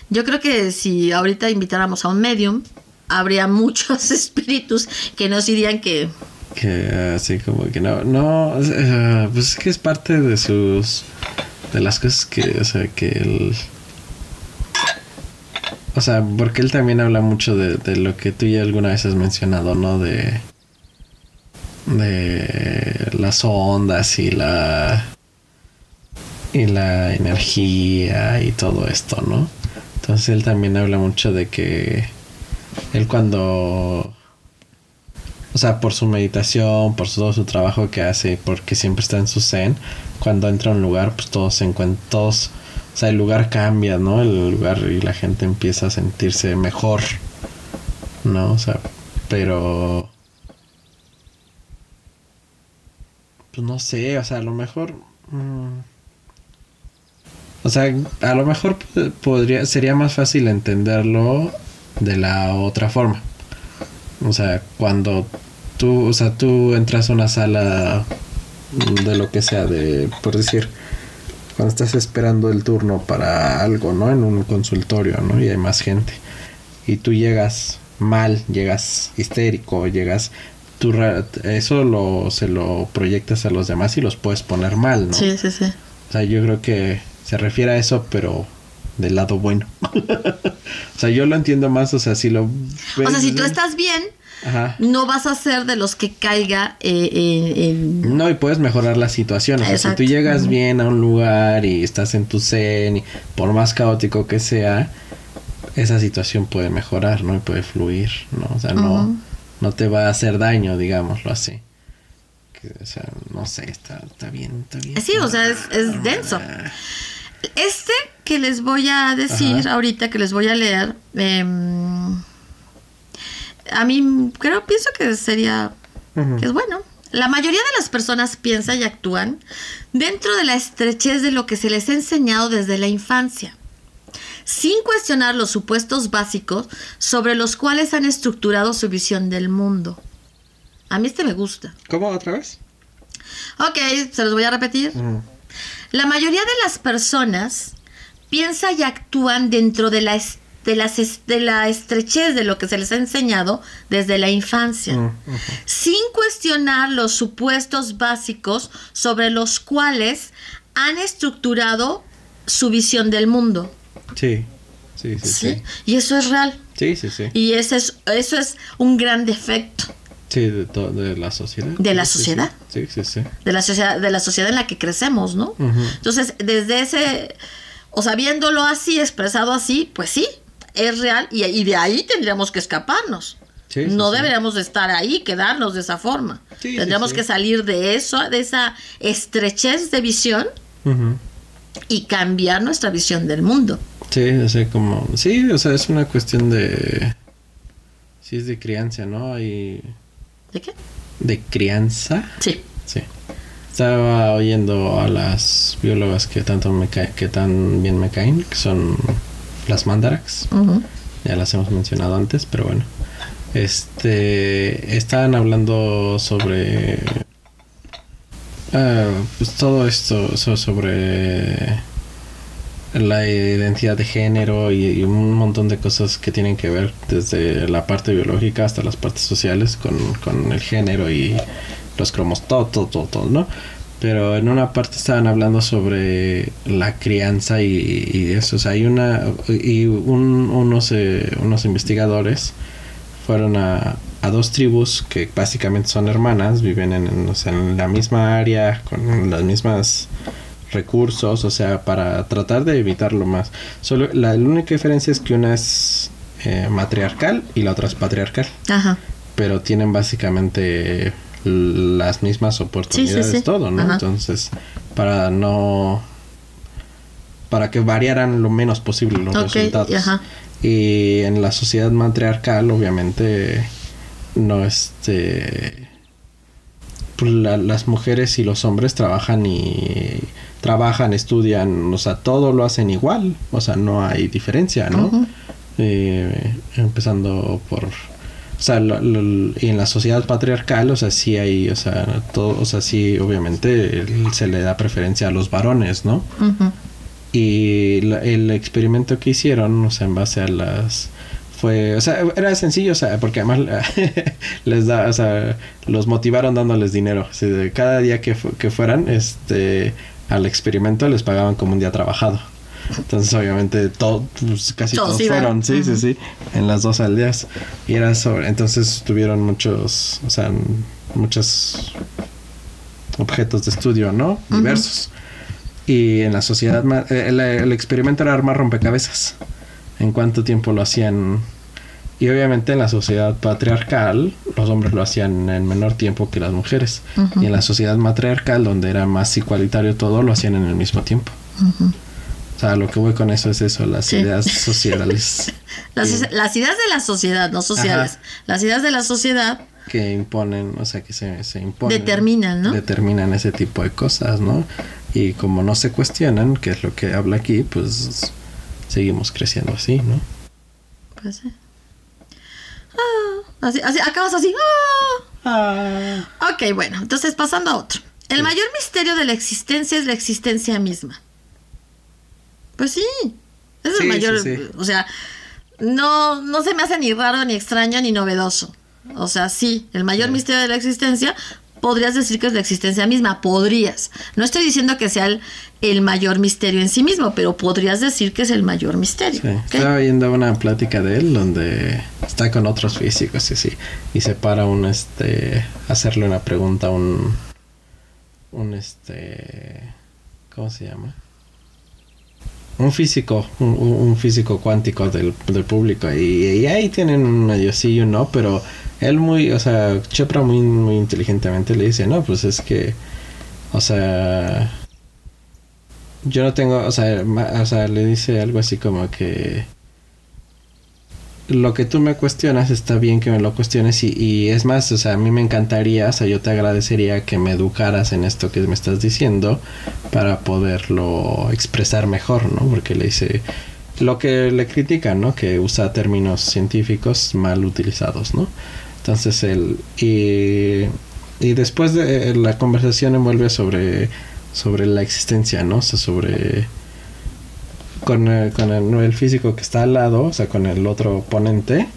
A: Yo creo que si ahorita invitáramos a un medium, habría muchos espíritus que nos dirían que...
B: Que así como que no, no, pues es que es parte de sus... De las cosas que, o sea, que él... O sea, porque él también habla mucho de, lo que tú ya alguna vez has mencionado, ¿no? De. de las ondas y la. y la energía y todo esto, ¿no? Entonces él también habla mucho de que. Él cuando. O sea, por su meditación, por todo su trabajo que hace, porque siempre está en su zen, cuando entra a un lugar, pues todos se encuentran, todos o sea, el lugar cambia, ¿no? El lugar y la gente empieza a sentirse mejor, ¿no? O sea, pero... Pues no sé, o sea, a lo mejor... Mm, o sea, a lo mejor podría, sería más fácil entenderlo de la otra forma. O sea, cuando tú, o sea, tú entras a una sala de lo que sea, de, por decir, cuando estás esperando el turno para algo, ¿no? En un consultorio, ¿no? Y hay más gente. Y tú llegas mal, llegas histérico, llegas... Tú, eso lo, se lo proyectas a los demás y los puedes poner mal, ¿no?
A: Sí, sí, sí.
B: O sea, yo creo que se refiere a eso, pero del lado bueno. o sea, yo lo entiendo más, o sea, si lo...
A: o sea, si tú estás bien, no vas a ser de los que caiga eh, en...
B: No, y puedes mejorar la situación. O sea, si tú llegas bien a un lugar y estás en tu zen, y por más caótico que sea, esa situación puede mejorar, ¿no? Y puede fluir, ¿no? O sea, no, no te va a hacer daño, digámoslo así. o sea, no sé, está, está bien, está bien.
A: Sí, o sea, es, es denso. Este que les voy a decir ahorita, que les voy a leer, eh, a mí creo, pienso que sería, que es bueno. La mayoría de las personas piensan y actúan dentro de la estrechez de lo que se les ha enseñado desde la infancia, sin cuestionar los supuestos básicos sobre los cuales han estructurado su visión del mundo. A mí este me gusta.
B: ¿Cómo otra vez?
A: Ok, se los voy a repetir. La mayoría de las personas piensa y actúan dentro de la estrechez de, las, de la estrechez de lo que se les ha enseñado desde la infancia, mm, sin cuestionar los supuestos básicos sobre los cuales han estructurado su visión del mundo.
B: Sí, sí, sí. ¿Sí?
A: Y eso es real.
B: Sí, sí, sí.
A: Y ese es, eso es un gran defecto.
B: Sí, de, de la sociedad.
A: De la sociedad.
B: Sí, sí, sí.
A: De la sociedad, de la sociedad en la que crecemos, ¿no? Entonces, desde ese, o sea, viéndolo así, expresado así, pues sí, es real y, de ahí tendríamos que escaparnos. no deberíamos de estar ahí, quedarnos de esa forma. tendríamos que salir de eso, de esa estrechez de visión y cambiar nuestra visión del mundo.
B: Sí, o sea, como, sí, o sea, es una cuestión de, sí es de crianza, ¿no?
A: ¿De qué?
B: De crianza.
A: Sí.
B: Sí. Estaba oyendo a las biólogas que tanto me que tan bien me caen, que son las mandarax. Ya las hemos mencionado antes, pero bueno. Este. Estaban hablando sobre. Ah, pues todo esto sobre la identidad de género y, un montón de cosas que tienen que ver desde la parte biológica hasta las partes sociales con, con el género y los cromos, todo, todo, todo, todo, ¿no? pero en una parte estaban hablando sobre la crianza y, eso. O sea, hay una. Y unos, eh, unos investigadores fueron a, a, dos tribus que básicamente son hermanas, viven en, en la misma área, con las mismas recursos, o sea, para tratar de evitarlo más. Solo la, única diferencia es que una es eh, matriarcal y la otra es patriarcal.
A: Ajá.
B: Pero tienen básicamente las mismas oportunidades, todo, ¿no? Entonces, para no. para que variaran lo menos posible los resultados. Y en la sociedad matriarcal, obviamente, no este. Pues, las mujeres y los hombres trabajan y trabajan, estudian, o sea, todo lo hacen igual, o sea, no hay diferencia, ¿no? Eh, empezando por o sea, y en la sociedad patriarcal, o sea, sí hay, o sea, todo, o sea, sí, obviamente se le da preferencia a los varones, ¿no? Y el experimento que hicieron, o sea, en base a las fue, o sea, era sencillo, o sea, porque además les da, o sea, los motivaron dándoles dinero. O cada día que, que fueran, este, al experimento les pagaban como un día trabajado. Entonces, obviamente, todo, pues, casi todos, fueron, sí, sí, sí, en las dos aldeas. Y era sobre, entonces tuvieron muchos, o sea, muchos objetos de estudio, ¿no? Diversos. Y en la sociedad, eh, el, el, experimento era armar rompecabezas. En cuánto tiempo lo hacían. Y obviamente en la sociedad patriarcal, los hombres lo hacían en menor tiempo que las mujeres. Y en la sociedad matriarcal, donde era más igualitario todo, lo hacían en el mismo tiempo. O sea, lo que voy con eso es eso, las ideas sociales.
A: las, ideas de la sociedad, no sociales. Las ideas de la sociedad.
B: Que imponen, o sea, que se, se imponen.
A: Determinan, ¿no?
B: Determinan ese tipo de cosas, ¿no? Y como no se cuestionan, que es lo que habla aquí, pues seguimos creciendo así, ¿no?
A: Pues sí. Ah, así, así, acabas así. Ah. Ah. Ok, bueno, entonces pasando a otro. El mayor misterio de la existencia es la existencia misma. Pues sí, es el mayor,
B: sí, sí.
A: o sea, no, no se me hace ni raro, ni extraño, ni novedoso. O sea, sí, el mayor misterio de la existencia podrías decir que es la existencia misma, podrías. No estoy diciendo que sea el, el mayor misterio en sí mismo, pero podrías decir que es el mayor misterio.
B: Sí, estaba viendo una plática de él donde está con otros físicos y sí, y se para un este hacerle una pregunta a un un este ¿cómo se llama? Un físico, un, un- físico cuántico del, del público. Y, ahí tienen un medio sí y no, pero él muy, o sea, Chopra muy muy inteligentemente le dice, "No, pues es que o sea, yo no tengo, o sea, o sea, le dice algo así como que lo que tú me cuestionas está bien que me lo cuestiones y, y es más, o sea, a mí me encantaría, o sea, yo te agradecería que me educaras en esto que me estás diciendo para poderlo expresar mejor, ¿no? Porque le dice lo que le critican, ¿no? Que usa términos científicos mal utilizados, ¿no? Entonces él y, y después de la conversación envuelve sobre sobre la existencia, ¿no? O sea, sobre con, el, con el, el físico que está al lado, o sea, con el otro oponente,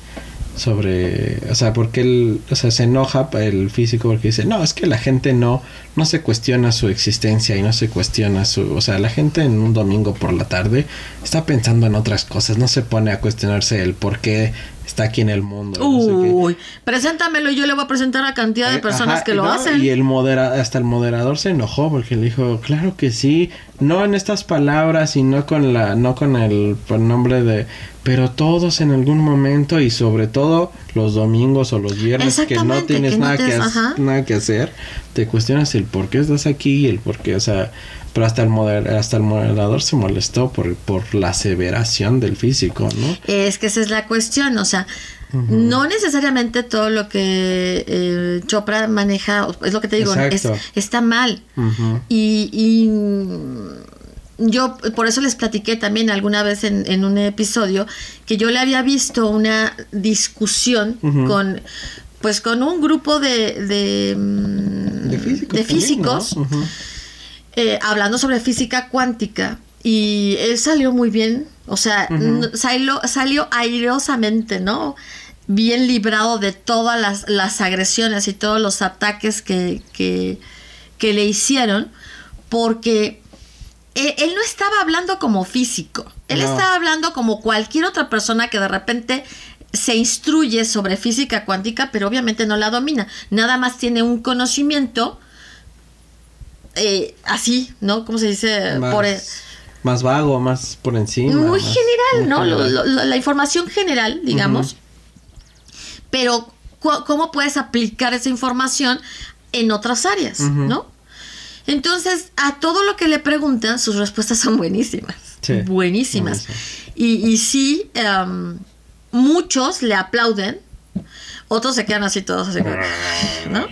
B: sobre, o sea, porque él, o sea, se enoja el físico porque dice, no, es que la gente no, no se cuestiona su existencia y no se cuestiona su, o sea, la gente en un domingo por la tarde está pensando en otras cosas, no se pone a cuestionarse el por qué está aquí en el mundo. no sé.
A: Uy, preséntamelo y yo le voy a presentar a cantidad de
B: Eh,
A: personas
B: ajá,
A: que lo
B: no,
A: hacen.
B: Y el modera hasta el moderador se enojó porque le dijo, claro que sí, no en estas palabras y no con la, no con el nombre de, pero todos en algún momento y sobre todo los domingos o los viernes que no tienes
A: que no
B: nada,
A: te-
B: que nada que hacer, te cuestionas el por qué estás aquí y el por qué, o sea, pero hasta el moder hasta el moderador se molestó por, por la aseveración del físico, ¿no?
A: Es que esa es la cuestión, o sea, no necesariamente todo lo que eh, Chopra maneja, es lo que te digo, es, está mal. Y, y, yo por eso les platiqué también alguna vez en, en un episodio que yo le había visto una discusión con pues con un grupo de de, mm,
B: De físicos.
A: de
B: también,
A: físicos
B: ¿no?
A: Eh, hablando sobre física cuántica y él salió muy bien, o sea, salió, salió airosamente, ¿no? Bien librado de todas las, las agresiones y todos los ataques que, que, que le hicieron, porque él, él no estaba hablando como físico, él
B: No.
A: estaba hablando como cualquier otra persona que de repente se instruye sobre física cuántica, pero obviamente no la domina, nada más tiene un conocimiento eh, así, ¿no? ¿Cómo se dice?
B: más,
A: Por e-
B: más vago, más por encima.
A: muy
B: más-
A: general, ¿no? Lo- lo- la información general, digamos. Pero, ¿cómo puedes aplicar esa información en otras áreas. ¿no? Entonces, a todo lo que le preguntan, sus respuestas son buenísimas.
B: Sí,
A: buenísimas. y sí, em, muchos le aplauden, otros se quedan así todos así, como, ¿no?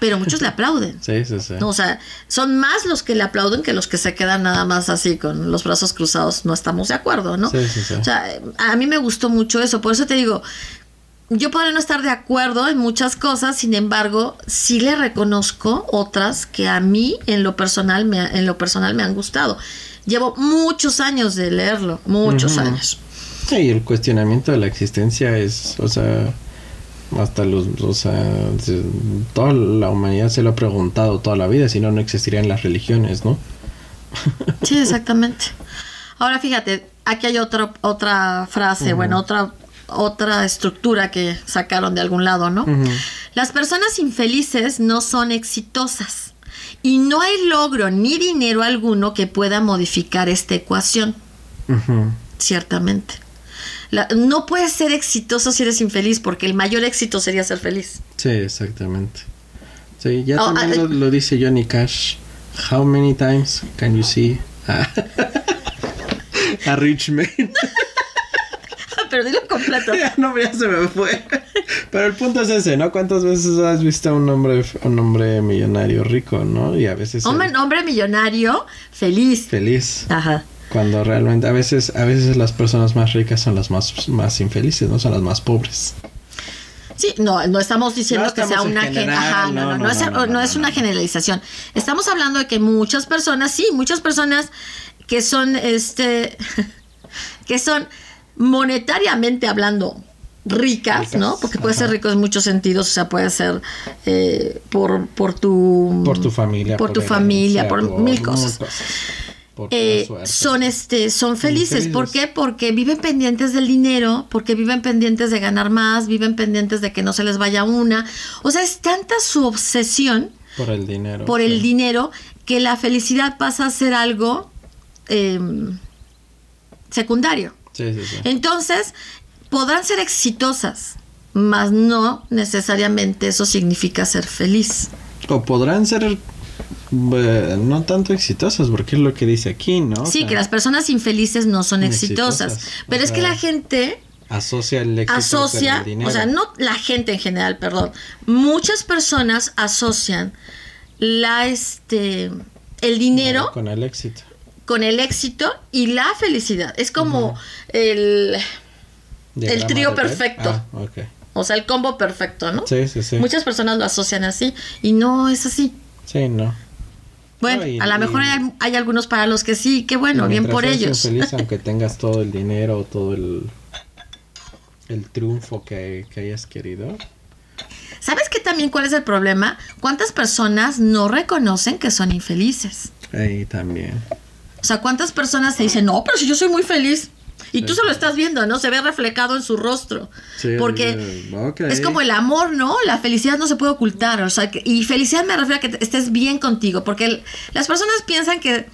A: Pero muchos le aplauden.
B: Sí, sí, sí.
A: No, o sea, son más los que le aplauden que los que se quedan nada más así con los brazos cruzados. No estamos de acuerdo, ¿no?
B: Sí, sí, sí.
A: O sea, a mí me gustó mucho eso. Por eso te digo, yo podría no estar de acuerdo en muchas cosas, sin embargo, sí le reconozco otras que a mí en lo personal me, en lo personal me han gustado. Llevo muchos años de leerlo, muchos años.
B: Sí, y el cuestionamiento de la existencia es, o sea, hasta los, o sea, se- toda la humanidad se lo ha preguntado toda la vida, si no, no existirían las religiones, ¿no?
A: Sí, exactamente. Ahora fíjate, aquí hay otra otra frase, bueno, otra otra estructura que sacaron de algún lado, ¿no? Las personas infelices no son exitosas y no hay logro ni dinero alguno que pueda modificar esta ecuación, ciertamente. La- no puedes ser exitoso si eres infeliz porque el mayor éxito sería ser feliz.
B: Sí, exactamente. Sí, ya
A: Oh,
B: también
A: ah,
B: lo, lo dice Johnny Cash. How many times can you see a, a rich man?
A: Pero dilo completo.
B: Ya no, ya se me fue. Pero el punto es ese, ¿no? ¿Cuántas veces has visto a un hombre, un hombre millonario rico, ¿no? Y a veces
A: Hombre,
B: el-
A: hombre millonario, feliz.
B: feliz.
A: Ajá.
B: Cuando realmente a veces a veces las personas más ricas son las más más infelices, no son las más pobres.
A: Sí, no, no estamos diciendo
B: No
A: que sea una
B: general,
A: ajá, no,
B: no,
A: no, es,
B: no,
A: una generalización. Estamos hablando de que muchas personas, sí, muchas personas que son este que son monetariamente hablando ricas,
B: Ricas,
A: ¿no? Porque puede ser rico en muchos sentidos, o sea, puede ser eh, por, por tu
B: Por tu familia.
A: por tu familia, por mil cosas. Eh, son este son felices. ¿Por
B: felices.
A: qué? Porque viven pendientes del dinero, porque viven pendientes de ganar más, viven pendientes de que no se les vaya una. O sea, es tanta su obsesión
B: Por el dinero.
A: por el dinero que la felicidad pasa a ser algo em, secundario.
B: Sí, sí, sí.
A: Entonces, podrán ser exitosas, mas no necesariamente eso significa ser feliz.
B: O podrán ser no tanto exitosas, porque es lo que dice aquí, ¿no? O
A: sí,
B: sea,
A: que las personas infelices no son exitosas.
B: Exitosas,
A: Pero
B: o
A: es que la gente
B: Asocia el éxito
A: asocia,
B: con el dinero.
A: o sea, no la gente en general, perdón. Muchas personas asocian la este el dinero
B: Con el éxito.
A: con el éxito y la felicidad. Es como el
B: Diagrama
A: trío perfecto.
B: Ah,
A: o sea, el combo perfecto, ¿no?
B: Sí, sí, sí.
A: Muchas personas lo asocian así y no es así.
B: Sí, no.
A: Bueno, a lo mejor hay, hay algunos para los que sí, qué bueno, bien por
B: seas
A: ellos.
B: aunque tengas todo el dinero, todo el, el triunfo que, que hayas querido.
A: ¿Sabes qué también cuál es el problema? ¿Cuántas personas no reconocen que son infelices?
B: Ahí también.
A: O sea, ¿cuántas personas te dicen, no, pero si yo soy muy feliz? Y tú se lo estás viendo, ¿no? Se ve reflejado en su rostro.
B: Sí,
A: Porque es como el amor, ¿no? La felicidad no se puede ocultar. O sea, que- y felicidad me refiero a que estés bien contigo. Porque el- las personas piensan que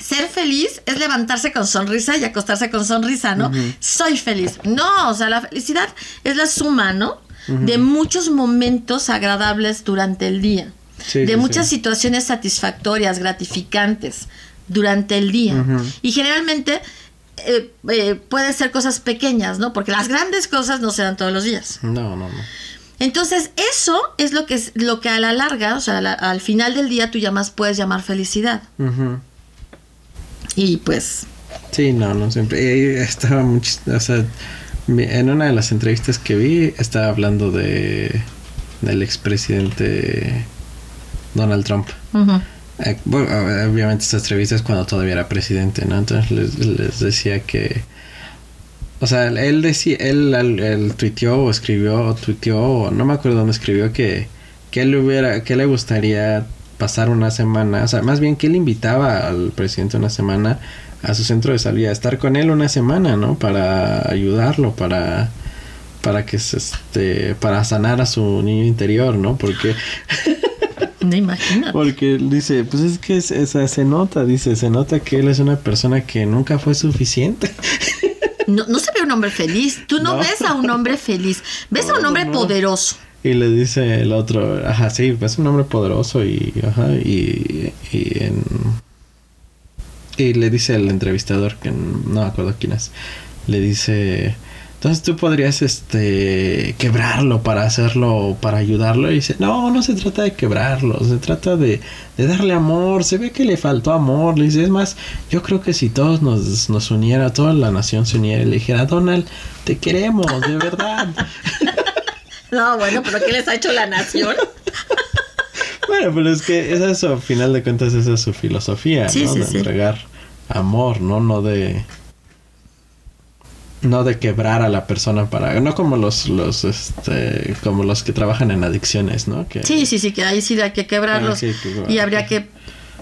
A: ser feliz es levantarse con sonrisa y acostarse con sonrisa, ¿no? Soy feliz. No, o sea, la felicidad es la suma, ¿no? De muchos momentos agradables durante el día.
B: Sí,
A: de muchas situaciones satisfactorias, gratificantes durante el día. Y generalmente eh, eh, pueden ser cosas pequeñas, ¿no? Porque las grandes cosas no se dan todos los días.
B: No, no, no.
A: Entonces, eso es lo que, es, lo que a la larga, o sea, la- al final del día tú llamas, puedes llamar felicidad.
B: Ujú.
A: Y pues,
B: Sí, no, no siempre. Estaba mucho, o sea, en una de las entrevistas que vi estaba hablando de del expresidente Donald Trump.
A: ujú,
B: Eh, bueno, obviamente estas entrevistas cuando todavía era presidente, ¿no? Entonces les, decía que o sea, él decía, él, él, él tuiteó o escribió o no me acuerdo dónde escribió que, que él le hubiera, que le gustaría pasar una semana, o sea, más bien que él invitaba al presidente una semana a su centro de salud, a estar con él una semana, ¿no? Para ayudarlo, para para que se, este para sanar a su niño interior, ¿no? Porque
A: no imagínate.
B: porque dice, pues es que es- se nota, dice, se nota que él es una persona que nunca fue suficiente.
A: No, no se ve un hombre feliz. Tú no,
B: No.
A: ves a un hombre feliz. Ves a un hombre poderoso.
B: Y le dice el otro, ajá, sí, es un hombre poderoso y, ajá, y, y, en- y le dice el entrevistador, que no me acuerdo quién es, le dice, entonces tú podrías, este, quebrarlo para hacerlo, para ayudarlo. Y dice, no, no se trata de quebrarlo, se trata de, de darle amor, se ve que le faltó amor. Le dice, es más, yo creo que si todos nos, nos uniera, toda la nación se uniera y le dijera, Donald, te queremos, de verdad.
A: No, bueno, pero ¿qué les ha hecho la nación?
B: Bueno, pero es que es eso, al final de cuentas, esa es su filosofía,
A: Sí,
B: ¿no?
A: sí,
B: de
A: sí.
B: entregar amor, ¿no? No de. No de quebrar a la persona para. No como los, los, este. Como los que trabajan en adicciones, ¿no? Que,
A: Sí, sí, sí, que ahí sí hay que quebrarlos.
B: Ah,
A: y habría que.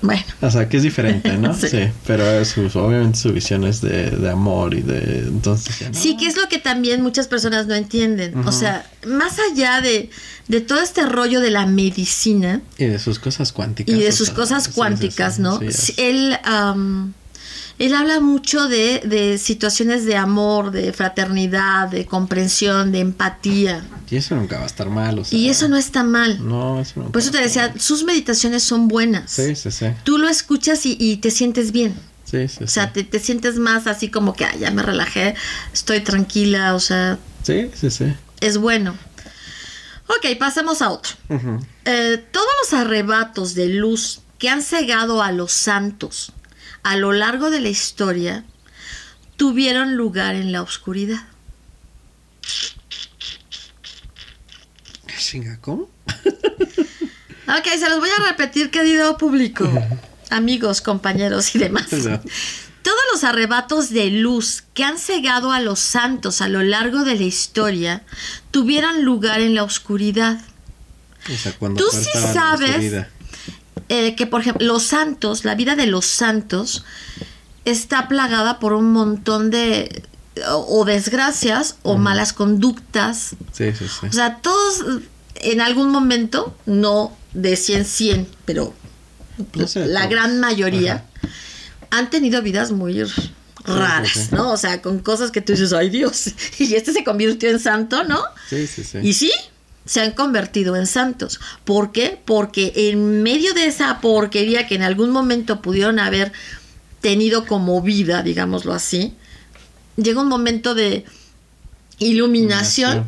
A: Bueno,
B: O sea, que es diferente, ¿no?
A: Sí.
B: sí. Pero es su- obviamente su visión es de, de amor y de. Entonces, ya, ¿no?
A: sí, que es lo que también muchas personas no entienden. O sea, más allá de, de todo este rollo de la medicina
B: Y de sus cosas cuánticas.
A: y de sus
B: sea,
A: cosas
B: sí,
A: cuánticas,
B: sí,
A: ¿no? Él, am, él habla mucho de, de situaciones de amor, de fraternidad, de comprensión, de empatía.
B: Y eso nunca va a estar mal, o sea.
A: Y eso no está mal.
B: No, eso nunca
A: Por eso te decía, sus meditaciones son buenas.
B: Sí, sí, sí.
A: Tú lo escuchas y, y te sientes bien.
B: Sí, sí,
A: O sea, te, te sientes más así como que "Ah, ya me relajé, estoy tranquila, o sea,
B: Sí, sí, sí.
A: es bueno. Ok, pasemos a otro. Eh, todos los arrebatos de luz que han cegado a los santos a lo largo de la historia tuvieron lugar en la oscuridad.
B: ¿cómo?
A: Ok, se los voy a repetir, querido público, amigos, compañeros y demás.
B: No.
A: Todos los arrebatos de luz que han cegado a los santos a lo largo de la historia tuvieron lugar en la oscuridad.
B: O sea, cuando
A: Tú sí sabes
B: oscuridad.
A: Eh, que, por ejemplo, los santos, la vida de los santos está plagada por un montón de o, o desgracias o malas conductas.
B: Sí, sí, sí.
A: O sea, todos en algún momento, no de 100 100, pero
B: No sé,
A: la
B: todos.
A: gran mayoría
B: Ajá.
A: han tenido vidas muy raras,
B: sí.
A: ¿no? O sea, con cosas que tú dices, ay Dios, y este se convirtió en santo, ¿no?
B: Sí, sí, sí.
A: Y sí, se han convertido en santos. ¿Por qué? Porque en medio de esa porquería que en algún momento pudieron haber tenido como vida, digámoslo así, llega un momento de iluminación
B: Iluminación.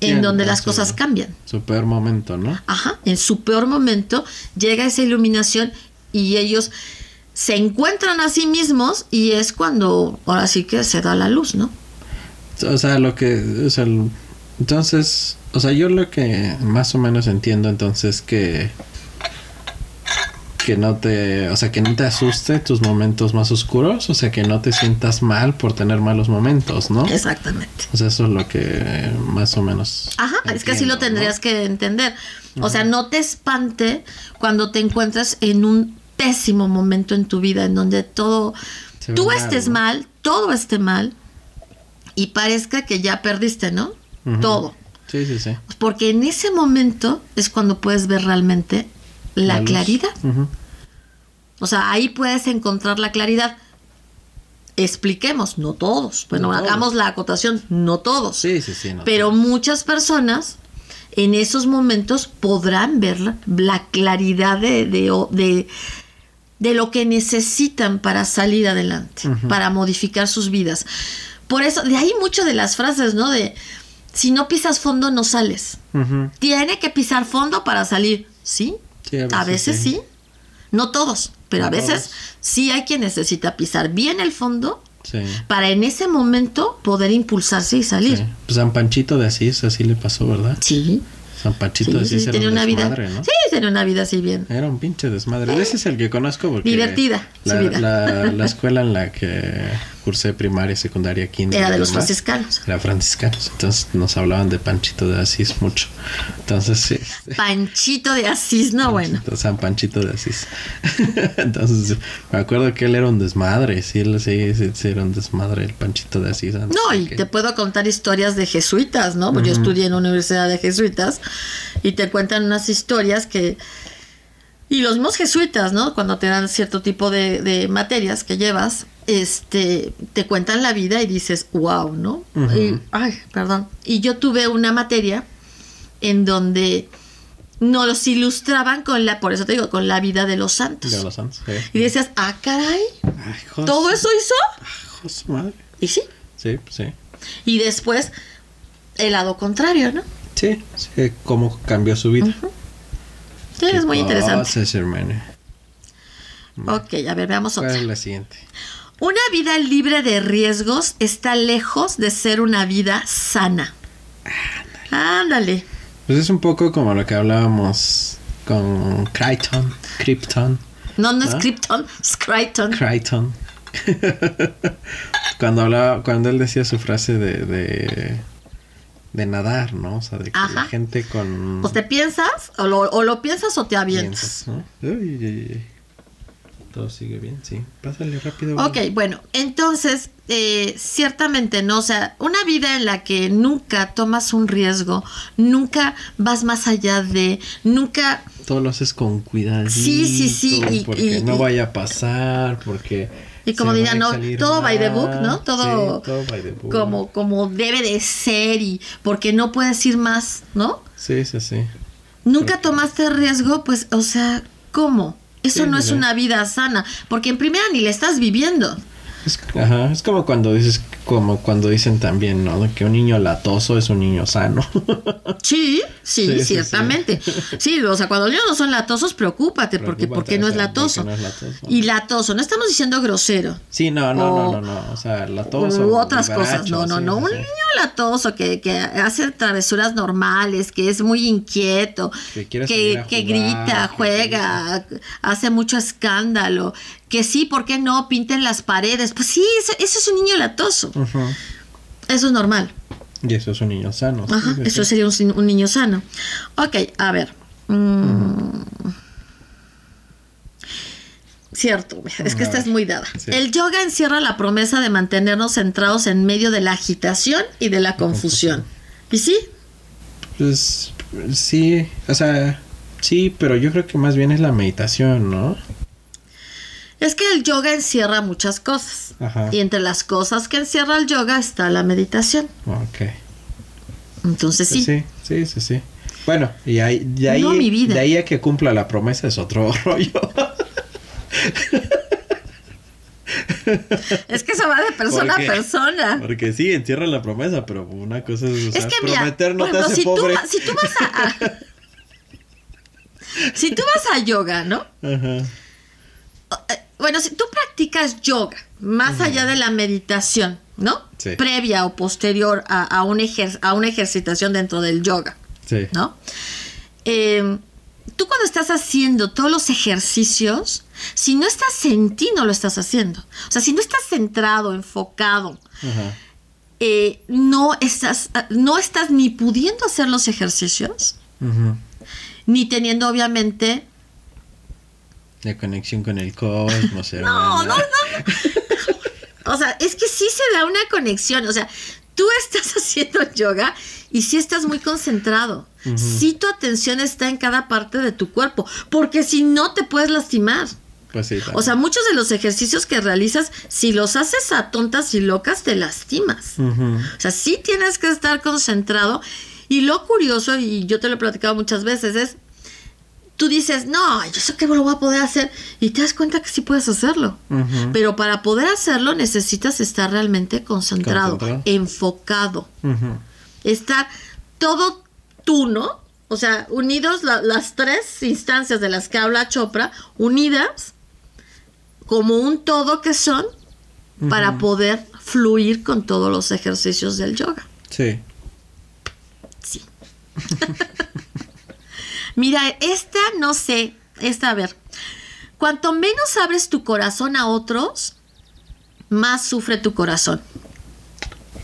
A: en donde las cosas cambian.
B: Su peor momento, ¿no?
A: Ajá, en su peor momento llega esa iluminación y ellos se encuentran a sí mismos y es cuando ahora sí que se da la luz, ¿no?
B: O sea, lo que... O sea, el- entonces... O sea, yo lo que más o menos entiendo entonces que... Que no te... O sea, que no te asuste tus momentos más oscuros. O sea, que no te sientas mal por tener malos momentos, ¿no?
A: Exactamente.
B: O sea, eso es lo que más o menos...
A: Ajá, es que así lo tendrías que entender. O sea, no te espante cuando te encuentras en un pésimo momento en tu vida, en donde todo,
B: Se
A: tú estés mal, todo esté mal, y parezca que ya perdiste, ¿no? Todo.
B: Sí, sí, sí.
A: Porque en ese momento es cuando puedes ver realmente la, claridad. O sea, ahí puedes encontrar la claridad. Expliquemos, no todos. Bueno,
B: No todos.
A: hagamos la acotación, no todos.
B: Sí, sí, sí. no,
A: Pero muchas personas en esos momentos podrán ver la, la claridad de, de, de- de lo que necesitan para salir adelante, para modificar sus vidas. Por eso, de ahí mucho de las frases, ¿no? De si no pisas fondo, no sales. Tiene que pisar fondo para salir. ¿Sí?
B: Sí,
A: A veces sí. No todos, pero
B: No
A: a veces
B: todos.
A: sí hay quien necesita pisar bien el fondo
B: Sí.
A: para en ese momento poder impulsarse y salir.
B: Pues San Panchito de Asís así le pasó, ¿verdad?
A: Sí.
B: San Panchito
A: Sí,
B: de
A: sí,
B: Asís
A: sí,
B: era
A: tenía
B: un
A: una vida.
B: desmadre, ¿no?
A: Sí, tenía una vida así bien.
B: Era un pinche desmadre. Ese es el que conozco porque...
A: Divertida, su vida.
B: la, la escuela en la que cursé primaria, secundaria, kinder...
A: Era de los
B: demás,
A: franciscanos.
B: Era franciscanos. Entonces nos hablaban de Panchito de Asís mucho. Entonces sí.
A: Panchito de Asís, no bueno.
B: San Panchito de Asís. Entonces me acuerdo que él era un desmadre. Sí, él sí, sí, sí era un desmadre el Panchito de Asís. antes
A: No,
B: de
A: y
B: que-
A: te puedo contar historias de jesuitas, ¿no? Pues Yo estudié en una universidad de jesuitas y te cuentan unas historias que... Y los mismos jesuitas, ¿no? Cuando te dan cierto tipo de, de materias que llevas, este, te cuentan la vida y dices, wow, ¿no? Y, ay, perdón. Y yo tuve una materia en donde nos ilustraban con la, por eso te digo, con la vida de los santos.
B: De los santos. sí.
A: Y decías, ah, caray,
B: Ay,
A: ¿todo eso hizo?
B: jos su madre.
A: Y sí.
B: Sí, sí.
A: Y después, el lado contrario, ¿no?
B: Sí, sí, cómo cambió su vida.
A: Sí, es muy interesante.
B: Hermano.
A: Ok, a ver, veamos
B: ¿Cuál
A: otra.
B: es la siguiente?
A: Una vida libre de riesgos está lejos de ser una vida sana. Ándale.
B: Pues es un poco como lo que hablábamos con Crichton, Krypton,
A: No, no es. Krypton, es Crichton.
B: Crichton. cuando hablaba, cuando él decía su frase de, de, de nadar, ¿no? O sea, de que la
A: Ajá.
B: gente con
A: Pues te piensas, o lo, o lo piensas o te avientas.
B: piensas, ¿no? Uy, uy, uy. Todo sigue bien, sí. Pásale rápido.
A: Ok, bueno, entonces, eh, ciertamente, ¿no? O sea, una vida en la que nunca tomas un riesgo, nunca vas más allá de, nunca
B: Todo lo haces con cuidado.
A: Sí, sí, sí, y-
B: porque
A: y-
B: no
A: y-
B: vaya a pasar, porque.
A: Y como
B: a
A: ¿no? Todo by the book. ¿no? Todo,
B: Sí, todo by the book.
A: como, como debe de ser y porque no puedes ir más, ¿no?
B: Sí, sí, sí.
A: Nunca
B: Porque-
A: tomaste riesgo, pues, o sea, ¿cómo? Eso
B: Sí,
A: no
B: sí,
A: es una vida sana, porque en primera ni la estás viviendo.
B: Es, ajá, es como cuando dices, como cuando dicen también, ¿no? Que un niño latoso es un niño sano.
A: Sí, sí,
B: Sí, sí,
A: ciertamente. Sí. o sea, cuando los niños no son latosos, preocúpate, porque ¿por
B: Preocúpate,
A: qué no
B: o
A: es latoso?
B: porque no es latoso.
A: Y latoso, no estamos diciendo grosero.
B: Sí, no, no,
A: O-
B: no, no, no. O sea, latoso.
A: u otras cosas. No, no, no. Un niño latoso que, que hace travesuras normales, que es muy inquieto,
B: Que
A: que,
B: a
A: que
B: jugar,
A: grita, juega, hace mucho escándalo, que sí, ¿por qué no? Pinten las paredes. Pues sí, eso, eso es un niño latoso. Eso es normal.
B: Y eso es un niño sano. sí,
A: Ajá,
B: sí,
A: eso
B: sí.
A: sería un, niño sano. Ok, a ver. Mm. Cierto, es que esta es muy dada.
B: sí.
A: El yoga encierra la promesa de mantenernos centrados en medio de la agitación y de la confusión. ¿Y sí?
B: Pues sí, o sea, sí, pero yo creo que más bien es la meditación, ¿no?
A: Es que el yoga encierra muchas cosas.
B: Ajá.
A: Y entre las cosas que encierra el yoga está la meditación.
B: Ok.
A: Entonces sí.
B: Sí, sí, sí, sí. Bueno, y ahí, de ahí,
A: No, mi vida.
B: de ahí a que cumpla la promesa es otro rollo.
A: Es que eso va de persona a persona.
B: Porque sí, encierra la promesa, pero una cosa es, o
A: Es
B: sea,
A: que mira,
B: prometer no te hace
A: si,
B: pobre.
A: si tú vas a, a- si tú vas a yoga, ¿no?
B: Ajá.
A: Bueno, si tú practicas yoga, más allá de la meditación, ¿no?
B: Sí.
A: Previa o posterior a, a, un ejer- a una ejercitación dentro del yoga,
B: Sí.
A: ¿no? Eh, tú cuando estás haciendo todos los ejercicios, si no estás en ti, no lo estás haciendo. O sea, si no estás centrado, enfocado, eh, no, estás, no estás ni pudiendo hacer los ejercicios, ni teniendo obviamente...
B: La conexión con el cosmos.
A: No, no, no. O sea, es que sí se da una conexión. O sea, tú estás haciendo yoga y sí estás muy concentrado. Sí tu atención está en cada parte de tu cuerpo, porque si no te puedes lastimar.
B: Pues sí.
A: O sea, muchos de los ejercicios que realizas, si los haces a tontas y locas, te lastimas. O sea, sí tienes que estar concentrado. Y lo curioso, y yo te lo he platicado muchas veces, es, tú dices, no, yo sé que lo voy a poder hacer. Y te das cuenta que sí puedes hacerlo. Pero para poder hacerlo necesitas estar realmente concentrado,
B: Concentrado.
A: enfocado. Estar todo tú, ¿no? O sea, unidos la- las tres instancias de las que habla Chopra, unidas como un todo que son para poder fluir con todos los ejercicios del yoga.
B: Sí.
A: Sí. Mira, esta no sé, esta a ver. Cuanto menos abres tu corazón a otros, más sufre tu corazón.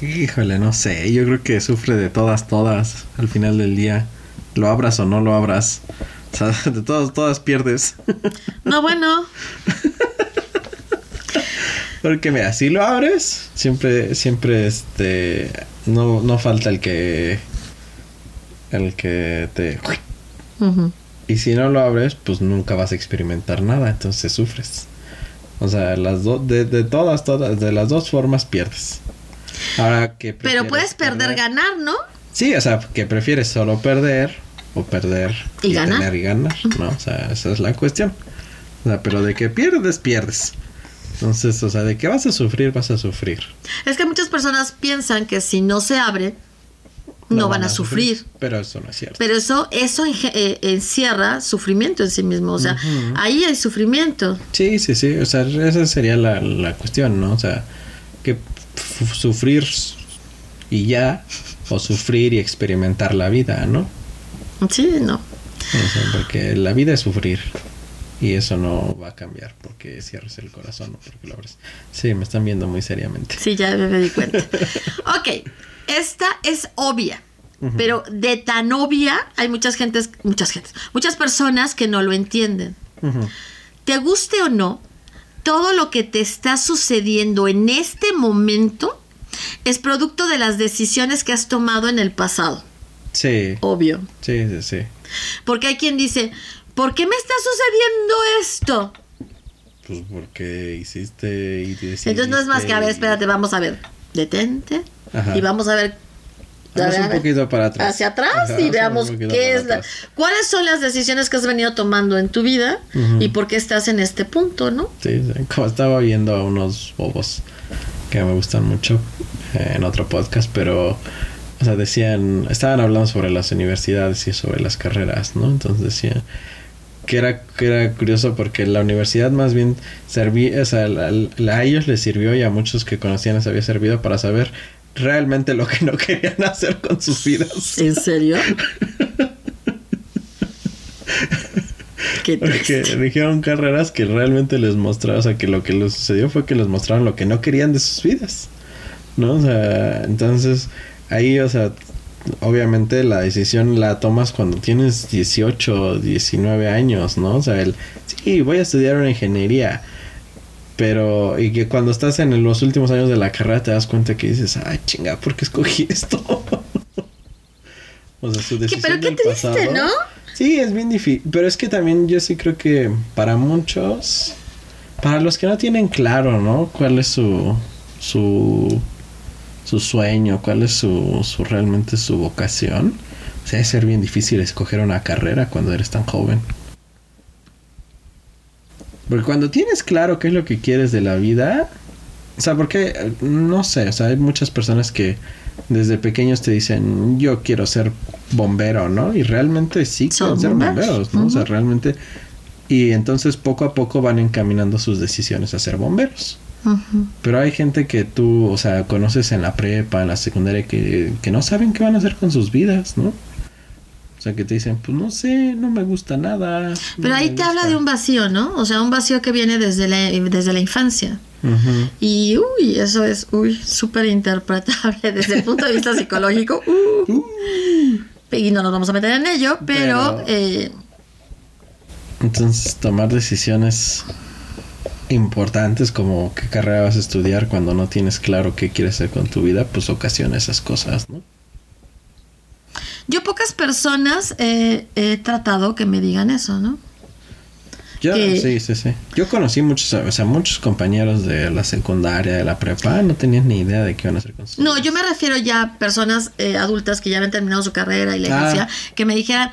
B: Híjole, no sé. Yo creo que sufre de todas, todas al final del día. Lo abras o no lo abras. O sea, de todas, todas pierdes.
A: No, bueno,
B: Porque mira, si lo abres, siempre, siempre, este, no, no falta el que, el que te, y si no lo abres, pues nunca vas a experimentar nada, entonces sufres. O sea, las dos, de, de todas, todas, de las dos formas pierdes. Ahora que
A: pero puedes perder, ganar, ¿no?
B: Sí, o sea, que prefieres solo perder o perder
A: Y ganar.
B: tener y ganar, ¿no? O sea, esa es la cuestión. O sea, pero de que pierdes, pierdes. Entonces, o sea, de que vas a sufrir, vas a sufrir.
A: Es que muchas personas piensan que si no se abre, no, van, a sufrir.
B: Pero eso no es cierto.
A: Pero eso, eso enge- eh, encierra sufrimiento en sí mismo. O sea, ahí hay sufrimiento.
B: Sí, sí, sí. O sea, esa sería la, la cuestión, ¿no? O sea, que sufrir y ya, o sufrir y experimentar la vida, ¿no?
A: Sí, no.
B: O sea, porque la vida es sufrir. Y eso no va a cambiar porque cierres el corazón o porque lo abres. Sí, me están viendo muy seriamente.
A: Sí, ya me di cuenta. ok, esta es obvia. Pero de tan obvia hay muchas gentes, muchas gentes, muchas personas que no lo entienden. Te guste o no, todo lo que te está sucediendo en este momento es producto de las decisiones que has tomado en el pasado.
B: Sí,
A: Obvio.
B: sí, sí, sí.
A: Porque hay quien dice, ¿por qué me está sucediendo esto?
B: Pues porque hiciste y decidiste.
A: Entonces no es más que, a ver, espérate, vamos a ver. Detente.
B: Ajá.
A: Y vamos a ver
B: Vamos un poquito para atrás.
A: Hacia atrás y veamos qué es la, cuáles son las decisiones que has venido tomando en tu vida y por qué estás en este punto, ¿no?
B: Sí, como estaba viendo a unos bobos que me gustan mucho eh, en otro podcast, pero o sea, decían, estaban hablando sobre las universidades y sobre las carreras, ¿no? Entonces decían que era, que era curioso porque la universidad más bien servía, o sea, a ellos les sirvió y a muchos que conocían les había servido para saber realmente lo que no querían hacer con sus vidas.
A: ¿En serio?
B: Qué Porque dijeron carreras que realmente les mostraron, o sea, que lo que les sucedió fue que les mostraron lo que no querían de sus vidas. ¿No? O sea, entonces ahí, o sea, obviamente la decisión la tomas cuando tienes 18, 19 años, ¿no? O sea, el, sí, voy a estudiar una ingeniería pero, y que cuando estás en los últimos años de la carrera te das cuenta que dices, ay, chinga, ¿por qué escogí esto? o sea, su decisión. Pero qué triste, ¿no? Sí, es bien difícil. Pero es que también yo sí creo que para muchos, para los que no tienen claro, ¿no? ¿Cuál es su, su, su sueño? ¿Cuál es su, su realmente su vocación? O sea, es ser bien difícil escoger una carrera cuando eres tan joven. Porque cuando tienes claro qué es lo que quieres de la vida, o sea, porque, no sé, o sea, hay muchas personas que desde pequeños te dicen, yo quiero ser bombero, ¿no? Y realmente sí quieren ser bomberos, ¿no? O sea, realmente... Y entonces poco a poco van encaminando sus decisiones a ser bomberos. Pero hay gente que tú, o sea, conoces en la prepa, en la secundaria, que, que no saben qué van a hacer con sus vidas, ¿no? O sea, que te dicen, pues no sé, no me gusta nada.
A: Pero ahí te habla de un vacío, ¿no? O sea, un vacío que viene desde la, desde la infancia. Y, uy, eso es, uy, súper interpretable desde el punto de vista psicológico. Uh. Uh. Y no nos vamos a meter en ello, pero... Eh,
B: entonces, tomar decisiones importantes como qué carrera vas a estudiar cuando no tienes claro qué quieres hacer con tu vida, pues ocasiona esas cosas, ¿no?
A: Yo pocas personas he tratado que me digan eso, ¿no?
B: Yo, sí, sí, sí. Yo conocí muchos, o sea, muchos compañeros de la secundaria, de la prepa, no tenían ni idea de qué iban a hacer con
A: su No, yo me refiero ya a personas eh, adultas que ya habían terminado su carrera y la ah. que me dijeran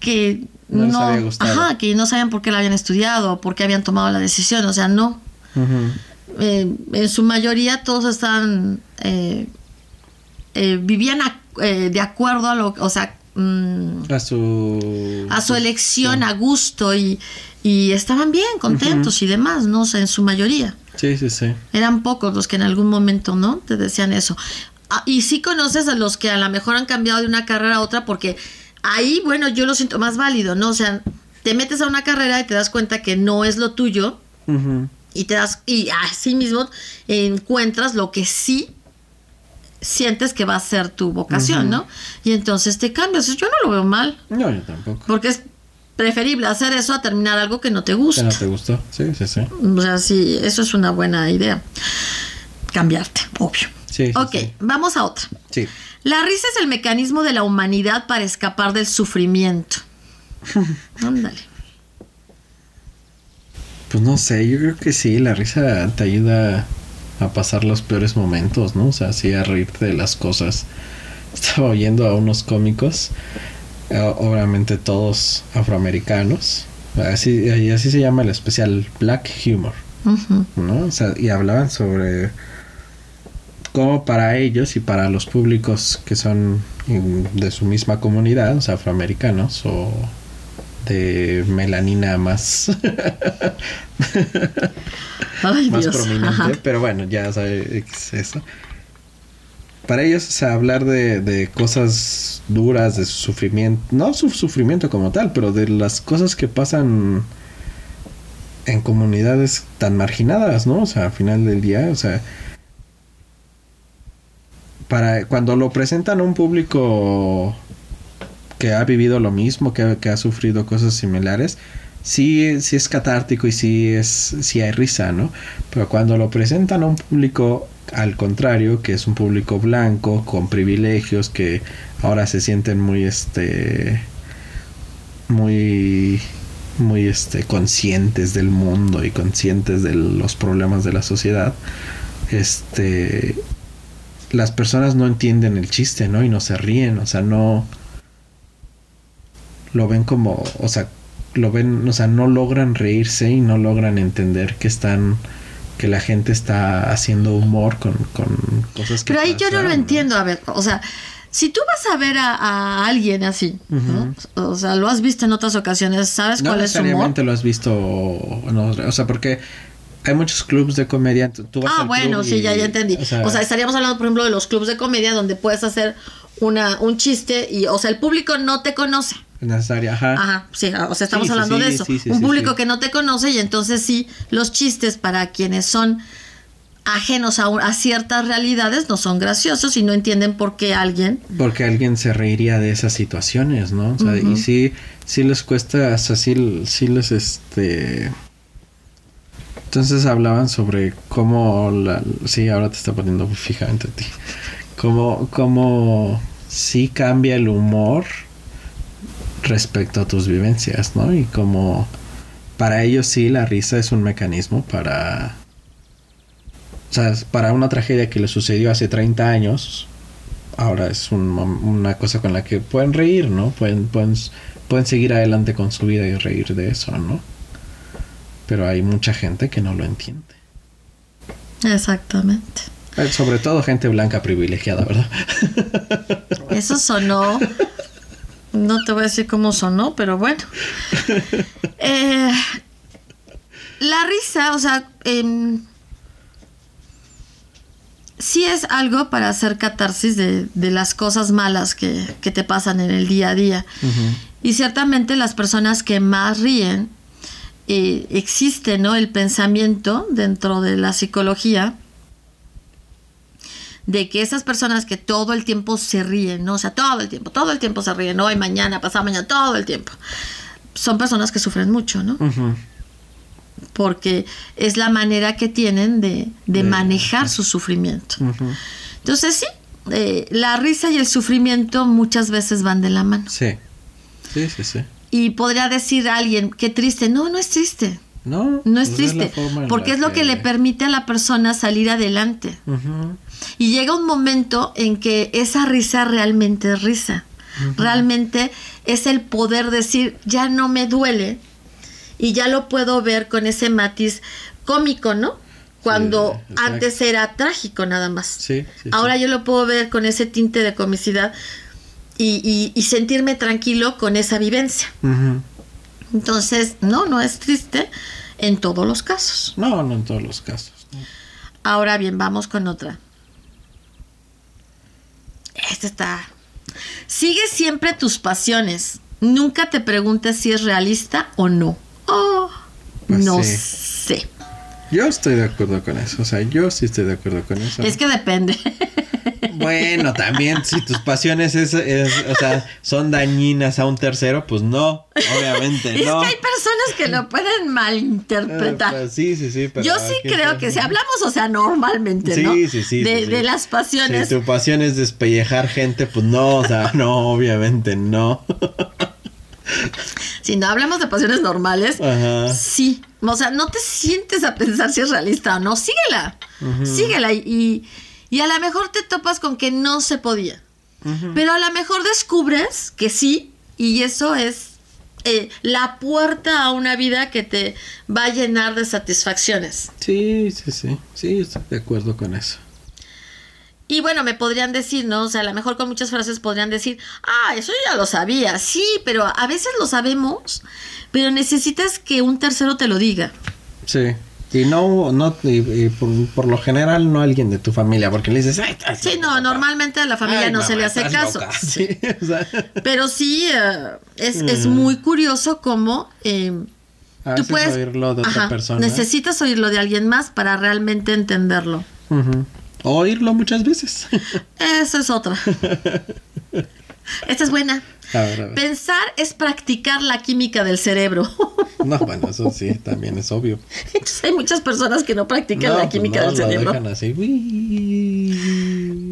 A: que no, ajá, que no sabían por qué la habían estudiado o por qué habían tomado la decisión, o sea, no. Eh, en su mayoría todos estaban, eh, vivían a eh, de acuerdo a lo, o sea,
B: mm, a su
A: a su elección, a gusto y, y estaban bien, contentos y demás, ¿no? en su mayoría.
B: Sí, sí, sí.
A: Eran pocos los que en algún momento, ¿no? Te decían eso. Ah, y sí conoces a los que a lo mejor han cambiado de una carrera a otra porque ahí, bueno, yo lo siento más válido, ¿no? O sea, te metes a una carrera y te das cuenta que no es lo tuyo. Y te das, y así mismo encuentras lo que sí sientes que va a ser tu vocación, ¿no? Y entonces te cambias. Yo no lo veo mal.
B: No, yo tampoco.
A: Porque es preferible hacer eso a terminar algo que no te gusta.
B: Que no te gustó, sí, sí, sí.
A: O sea, sí, eso es una buena idea. Cambiarte, obvio. Sí, ok, vamos a otra.
B: Sí.
A: La risa es el mecanismo de la humanidad para escapar del sufrimiento. Ándale.
B: Pues no sé, yo creo que sí, la risa te ayuda a pasar los peores momentos, ¿no? O sea, así a reírte de las cosas. Estaba oyendo a unos cómicos, eh, obviamente todos afroamericanos, así, así se llama el especial Black Humor, ¿no? O sea, y hablaban sobre cómo para ellos y para los públicos que son de su misma comunidad, o sea, afroamericanos o de melanina más. Más prominente pero bueno ya sabes eso. Para ellos o sea, hablar de, de, cosas duras de su sufrimiento no su sufrimiento como tal pero de las cosas que pasan en comunidades tan marginadas no o sea al final del día o sea para cuando lo presentan a un público que ha vivido lo mismo, que, ha sufrido cosas similares, sí, sí es catártico y sí, es, sí hay risa, ¿no? Pero cuando lo presentan a un público al contrario, que es un público blanco, con privilegios, que ahora se sienten muy, este, muy, muy, este, conscientes del mundo y conscientes de los problemas de la sociedad, este, las personas no entienden el chiste, ¿no? Y no se ríen, o sea, no lo ven como, o sea, lo ven, o sea, no logran reírse y no logran entender que están que la gente está haciendo humor con, con cosas que
A: Pero ahí yo no lo entiendo, a ver, o sea, si tú vas a ver a, a alguien así, ¿no? o sea, lo has visto en otras ocasiones, ¿sabes
B: No
A: cuál es su humor?
B: necesariamente lo has visto, no, o sea, porque hay muchos clubs de comedia. tú- vas
A: Ah,
B: al
A: bueno,
B: club
A: sí,
B: y-
A: ya, ya entendí.
B: O sea,
A: O sea, estaríamos hablando, por ejemplo, de los clubes de comedia donde puedes hacer una, un chiste y, o sea, el público no te conoce.
B: Necesaria, ajá.
A: Ajá, sí, o sea, estamos
B: Sí, sí,
A: hablando de eso.
B: sí,
A: un público que no te conoce y entonces sí, los chistes para quienes son ajenos a, a ciertas realidades no son graciosos y no entienden por qué alguien...
B: Porque alguien se reiría de esas situaciones, ¿no? O sea, y sí, sí les cuesta, o sea, sí, sí les, este... Entonces hablaban sobre cómo la... Sí, ahora te está poniendo fijamente a ti. Cómo, cómo sí cambia el humor respecto a tus vivencias, ¿no? Y como para ellos sí la risa es un mecanismo para... O sea, para una tragedia que le sucedió hace 30 años, ahora es un una cosa con la que pueden reír, ¿no? Pueden, pueden, pueden seguir adelante con su vida y reír de eso, ¿no? Pero hay mucha gente que no lo entiende.
A: Exactamente.
B: Eh, Sobre todo gente blanca privilegiada, ¿verdad?
A: Eso sonó... No te voy a decir cómo sonó, pero bueno. Eh, la risa, o sea, em, sí es algo para hacer catarsis de, de las cosas malas que, que te pasan en el día a día. Y ciertamente las personas que más ríen, eh, existe ¿no? el pensamiento dentro de la psicología de que esas personas que todo el tiempo se ríen, ¿no? O sea, todo el tiempo, todo el tiempo se ríen, hoy, mañana, pasado mañana, todo el tiempo. Son personas que sufren mucho, ¿no? Porque es la manera que tienen de, de manejar su sufrimiento. Entonces, sí, eh, la risa y el sufrimiento muchas veces van de la mano.
B: Sí. Sí, sí, sí.
A: Y podría decir a alguien, qué triste. No, no es triste.
B: No,
A: No es
B: pues
A: triste. Porque es lo que le permite a la persona salir adelante. Y llega un momento en que esa risa realmente es risa. Realmente es el poder decir, ya no me duele. Y ya lo puedo ver con ese matiz cómico, ¿no? Cuando antes era trágico nada más.
B: Sí, sí, sí.
A: Ahora yo lo puedo ver con ese tinte de comicidad y, y- y sentirme tranquilo con esa vivencia. Entonces, no, no es triste en todos los casos.
B: No, no en todos los casos. ¿no?
A: Ahora bien, vamos con otra. Esta está. Sigue siempre tus pasiones. Nunca te preguntes si es realista o no. Oh,
B: Pues
A: no
B: sí.
A: sé.
B: Yo estoy de acuerdo con eso. O sea, yo sí estoy de acuerdo con eso.
A: Es que depende.
B: Bueno, también si tus pasiones es, es, o sea, son dañinas a un tercero, pues no, obviamente
A: es
B: no.
A: que hay personas que lo pueden
B: Eh,
A: malinterpretar.
B: pues, sí, sí, sí. pero
A: Yo sí creo
B: está-
A: que si hablamos, o sea, normalmente,
B: Sí,
A: ¿no?
B: sí, sí,
A: De,
B: sí, sí.
A: de las pasiones.
B: Si tu pasión es despellejar gente, pues no, o sea, no, obviamente no.
A: Si no hablamos de pasiones normales,
B: Ajá.
A: sí. O sea, no te sientes a pensar si es realista o no. Síguela. Síguela. Y, y a lo mejor te topas con que no se podía. Pero a lo mejor descubres que sí. Y eso es eh, la puerta a una vida que te va a llenar de satisfacciones.
B: Sí, sí, sí. Sí, estoy de acuerdo con eso.
A: Y bueno, me podrían decir, ¿no? O sea, a lo mejor con muchas frases podrían decir, ah, eso yo ya lo sabía, sí, pero a veces lo sabemos, pero necesitas que un tercero te lo diga.
B: Sí. Y no, no, y, y por, por lo general no alguien de tu familia, porque le dices, ay,
A: Sí, no,
B: loca".
A: normalmente a la familia
B: Ay,
A: no se le hace caso.
B: loca. Sí, o sea,
A: Pero sí, eh, es, es
B: Mm.
A: muy curioso cómo eh,
B: a
A: tú puedes...
B: oírlo de otra persona.
A: necesitas oírlo de alguien más para realmente entenderlo.
B: Ujú. O oírlo muchas veces.
A: Eso es otra. Esta es buena.
B: a ver, a ver.
A: Pensar es practicar la química del cerebro.
B: No, bueno, eso sí, también es obvio.
A: Entonces hay muchas personas que no practican
B: No,
A: la
B: pues
A: química
B: no,
A: del
B: lo
A: cerebro.
B: dejan así. Uy.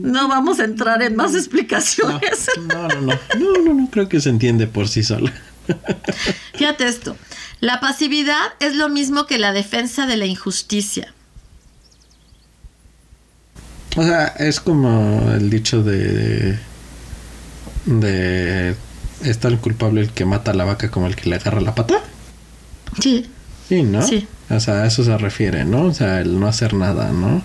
A: No vamos a entrar en más explicaciones.
B: no, no, no, no, no, no, creo que se entiende por sí sola.
A: Fíjate esto. La pasividad es lo mismo que la defensa de la injusticia.
B: O sea, es como el dicho de. de. ¿Es tan culpable el que mata a la vaca como el que le agarra la pata?
A: Sí.
B: Sí, ¿no?
A: Sí.
B: O sea, a eso se refiere, ¿no? O sea, el no hacer nada, ¿no?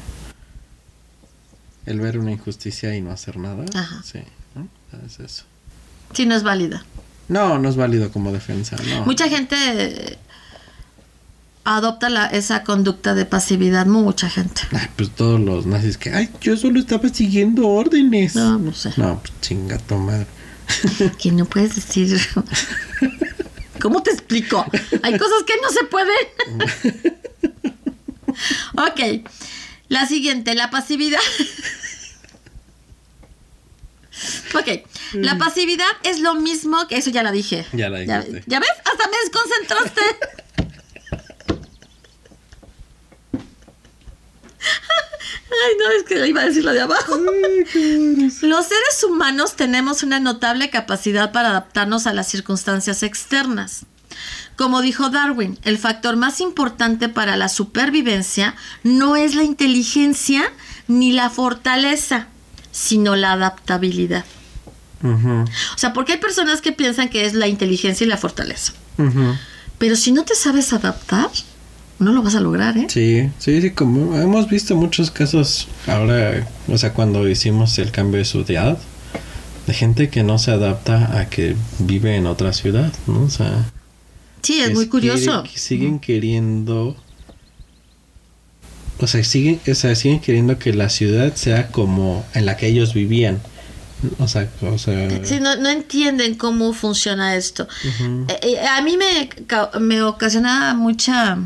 B: El ver una injusticia y no hacer nada.
A: Ajá.
B: Sí, ¿no? O sea, es eso.
A: Sí, no es válida.
B: No, no es válido como defensa, no.
A: Mucha gente adopta la, esa conducta de pasividad, mucha gente.
B: Ay, pues todos los nazis que, ay, yo solo estaba siguiendo órdenes.
A: No, no sé.
B: No, pues chinga tu madre.
A: Que no puedes decir. ¿Cómo te explico? Hay cosas que no se pueden. ok. La siguiente, la pasividad. ok. La pasividad es lo mismo que. Eso ya la dije.
B: Ya la
A: ¿Ya,
B: dijiste.
A: ya ves? Hasta me desconcentraste. Ay, no, es que iba a decir la de abajo. Los seres humanos tenemos una notable capacidad para adaptarnos a las circunstancias externas. Como dijo Darwin, el factor más importante para la supervivencia no es la inteligencia ni la fortaleza, sino la adaptabilidad. O sea, porque hay personas que piensan que es la inteligencia y la fortaleza. Pero si no te sabes adaptar, no lo vas a lograr, ¿eh?
B: Sí, sí, sí, como hemos visto muchos casos ahora, o sea, cuando hicimos el cambio de ciudad, de gente que no se adapta a que vive en otra ciudad, ¿no? O sea,
A: Sí, es muy curioso.
B: quiere- siguen queriendo, o sea, siguen, o sea, siguen queriendo que la ciudad sea como en la que ellos vivían, o sea, o sea,
A: Sí, no, no entienden cómo funciona esto. Eh, eh, a mí me, me ocasiona mucha...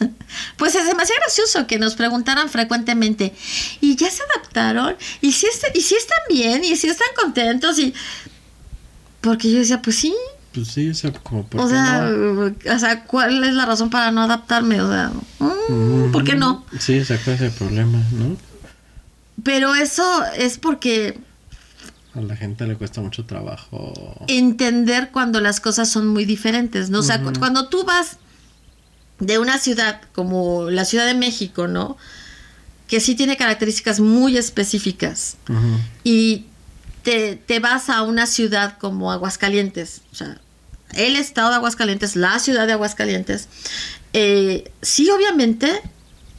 A: Pues es demasiado gracioso que nos preguntaran frecuentemente, ¿y ya se adaptaron? ¿Y si, est- y si están bien? ¿Y si están contentos? y Porque yo decía, pues sí.
B: pues sí, o sea, como por
A: O
B: qué
A: sea,
B: no?
A: o sea, ¿cuál es la razón para no adaptarme? O sea, mm, ¿por qué no?
B: Sí, o sea, ¿cuál es el problema, no?
A: Pero eso es porque
B: A la gente le cuesta mucho trabajo.
A: entender cuando las cosas son muy diferentes, ¿no? O sea, cuando tú vas de una ciudad como la Ciudad de México, ¿no? Que sí tiene características muy específicas y te, te vas a una ciudad como Aguascalientes, o sea, el estado de Aguascalientes, la ciudad de Aguascalientes, eh, sí, obviamente,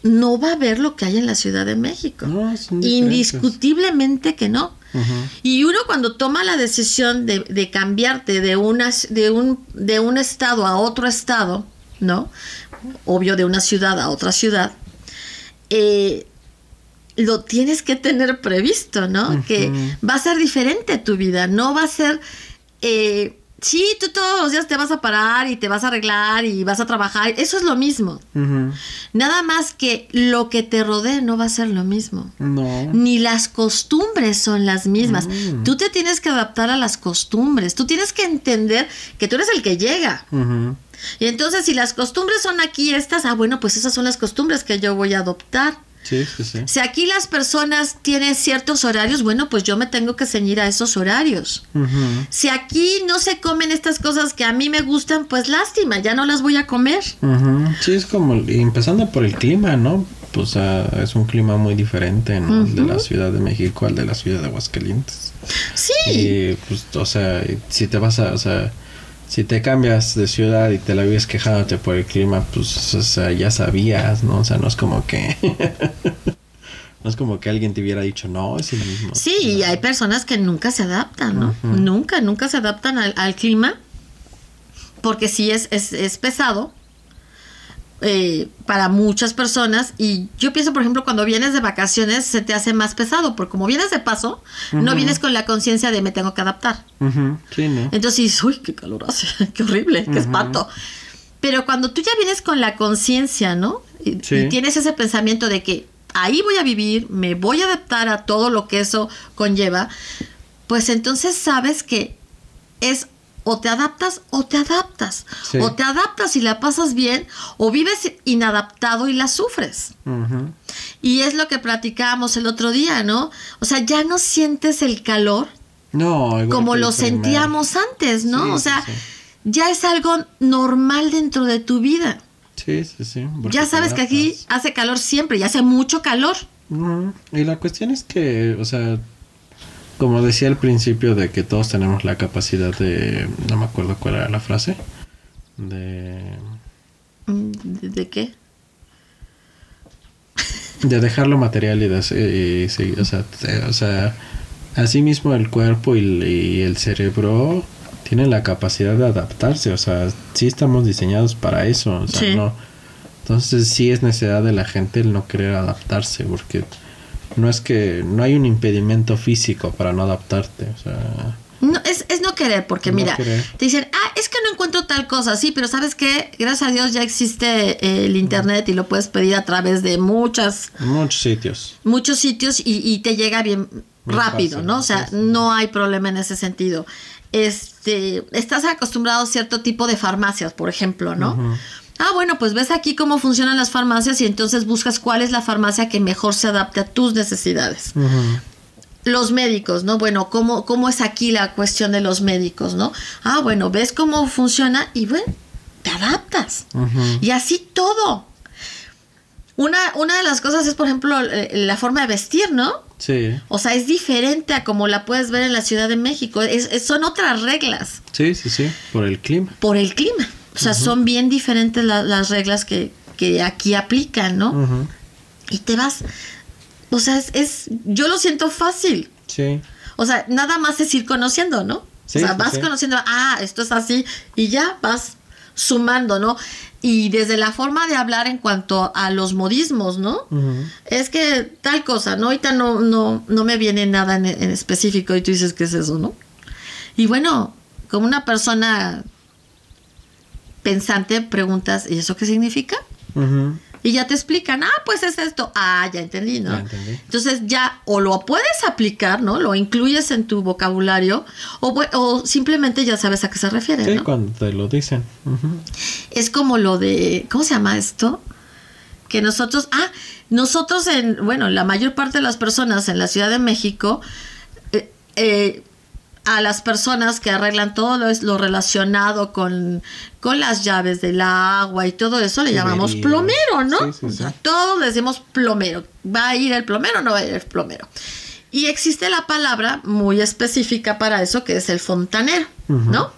A: no va a ver lo que hay en la Ciudad de México.
B: No.
A: Indiscutiblemente que no. Y uno cuando toma la decisión de, de cambiarte de, una, de, un, de un estado a otro estado, ¿no? Obvio, de una ciudad a otra ciudad, eh, lo tienes que tener previsto, ¿no? Que va a ser diferente tu vida, no va a ser... Eh, sí, tú todos los días te vas a parar y te vas a arreglar y vas a trabajar, eso es lo mismo. Nada más que lo que te rodee no va a ser lo mismo
B: No.
A: ni las costumbres son las mismas.
B: Mm.
A: Tú te tienes que adaptar a las costumbres. Tú tienes que entender que tú eres el que llega. Y entonces, si las costumbres son aquí estas, ah, bueno, pues esas son las costumbres que yo voy a adoptar.
B: Sí, sí, sí.
A: Si aquí las personas tienen ciertos horarios, bueno, pues yo me tengo que ceñir a esos horarios. Si aquí no se comen estas cosas que a mí me gustan, pues lástima, ya no las voy a comer.
B: Sí, es como, empezando por el clima, ¿no? Pues ah, es un clima muy diferente, ¿no? El de la Ciudad de México al de la Ciudad de Aguascalientes.
A: Sí.
B: Y pues, o sea, si te vas a, o sea, si te cambias de ciudad y te la vives quejándote por el clima, pues, o sea, ya sabías, ¿no? O sea, no es como que... no es como que alguien te hubiera dicho, no, es el mismo.
A: Sí, y hay personas que nunca se adaptan, ¿no? Nunca, nunca se adaptan al, al clima, porque sí es, es, es pesado eh, para muchas personas. Y yo pienso, por ejemplo, cuando vienes de vacaciones se te hace más pesado, porque como vienes de paso, no vienes con la conciencia de me tengo que adaptar.
B: Ujú, Sí, ¿no?
A: Entonces dices, uy, qué calor hace, qué horrible, qué espanto. Pero cuando tú ya vienes con la conciencia, ¿no? Y,
B: Sí.
A: y tienes ese pensamiento de que ahí voy a vivir, me voy a adaptar a todo lo que eso conlleva, pues entonces sabes que es o te adaptas o te adaptas.
B: Sí.
A: O te adaptas y la pasas bien, o vives inadaptado y la sufres. Y es lo que platicábamos el otro día, ¿no? O sea, ya no sientes el calor
B: No,
A: como lo sentíamos antes, ¿no?
B: Sí,
A: o sea,
B: sí.
A: ya es algo normal dentro de tu vida.
B: Sí, sí, sí.
A: Ya sabes que aquí hace calor siempre y hace mucho calor.
B: Y la cuestión es que, o sea, como decía al principio de que todos tenemos la capacidad de, no me acuerdo cuál era la frase, de,
A: ¿De, qué?
B: de dejar lo material y de y- seguir, o sea, te- o sea, así mismo el cuerpo y, el- y el cerebro tienen la capacidad de adaptarse, o sea, sí estamos diseñados para eso, o sea,
A: Sí.
B: no, entonces sí es necesidad de la gente el no querer adaptarse, porque no es que no hay un impedimento físico para no adaptarte, o sea,
A: No, es, es no querer, porque
B: No
A: mira,
B: querer.
A: te dicen, ah, es que no encuentro tal cosa, sí, pero ¿sabes qué? Gracias a Dios ya existe eh, el internet y lo puedes pedir a través de muchas,
B: muchos sitios.
A: muchos sitios y, y te llega bien rápido,
B: fácil,
A: ¿no? O sea,
B: sí,
A: no hay problema en ese sentido. Este, estás acostumbrado a cierto tipo de farmacias, por ejemplo, ¿no? Ah, bueno, pues ves aquí cómo funcionan las farmacias y entonces buscas cuál es la farmacia que mejor se adapte a tus necesidades. Los médicos, ¿no? Bueno, ¿cómo, ¿cómo es aquí la cuestión de los médicos, ¿no? Ah, bueno, ves cómo funciona y bueno, te adaptas. Y así todo. Una, una de las cosas es, por ejemplo, la forma de vestir, ¿no?
B: Sí,
A: O sea, es diferente a como la puedes ver en la Ciudad de México. Es- es- son otras reglas
B: sí, sí, sí, por el clima.
A: por el clima. O sea, son bien diferentes la- las reglas que, que aquí aplican, ¿no? Y te vas. O sea, es, es- Yo lo siento fácil.
B: Sí,
A: O sea, nada más es ir conociendo, ¿no?
B: Sí,
A: o sea, vas
B: sí.
A: conociendo, ah, esto es así, y ya vas sumando, ¿no? Y desde la forma de hablar en cuanto a los modismos, ¿no? Es que tal cosa, ¿no? Ahorita no, no, no me viene nada en, en específico y tú dices, ¿qué es eso, no? Y bueno, como una persona pensante, preguntas, ¿y eso qué significa? Y ya te explican, ah, pues es esto. Ah, ya entendí, ¿no?
B: Ya entendí.
A: Entonces ya o lo puedes aplicar, ¿no? Lo incluyes en tu vocabulario o, o simplemente ya sabes a qué se refiere,
B: Sí,
A: ¿no?
B: cuando te lo dicen.
A: Es como lo de, ¿cómo se llama esto? Que nosotros, ah, nosotros en, bueno, la mayor parte de las personas en la Ciudad de México, eh, eh, a las personas que arreglan todo lo, lo relacionado con, con las llaves del agua y todo eso, le llamamos plomero, ¿no?
B: Sí, sí,
A: O
B: sí.
A: sea, todos le decimos plomero. ¿Va a ir el plomero o no va a ir el plomero? Y existe la palabra muy específica para eso, que es el fontanero. ¿no?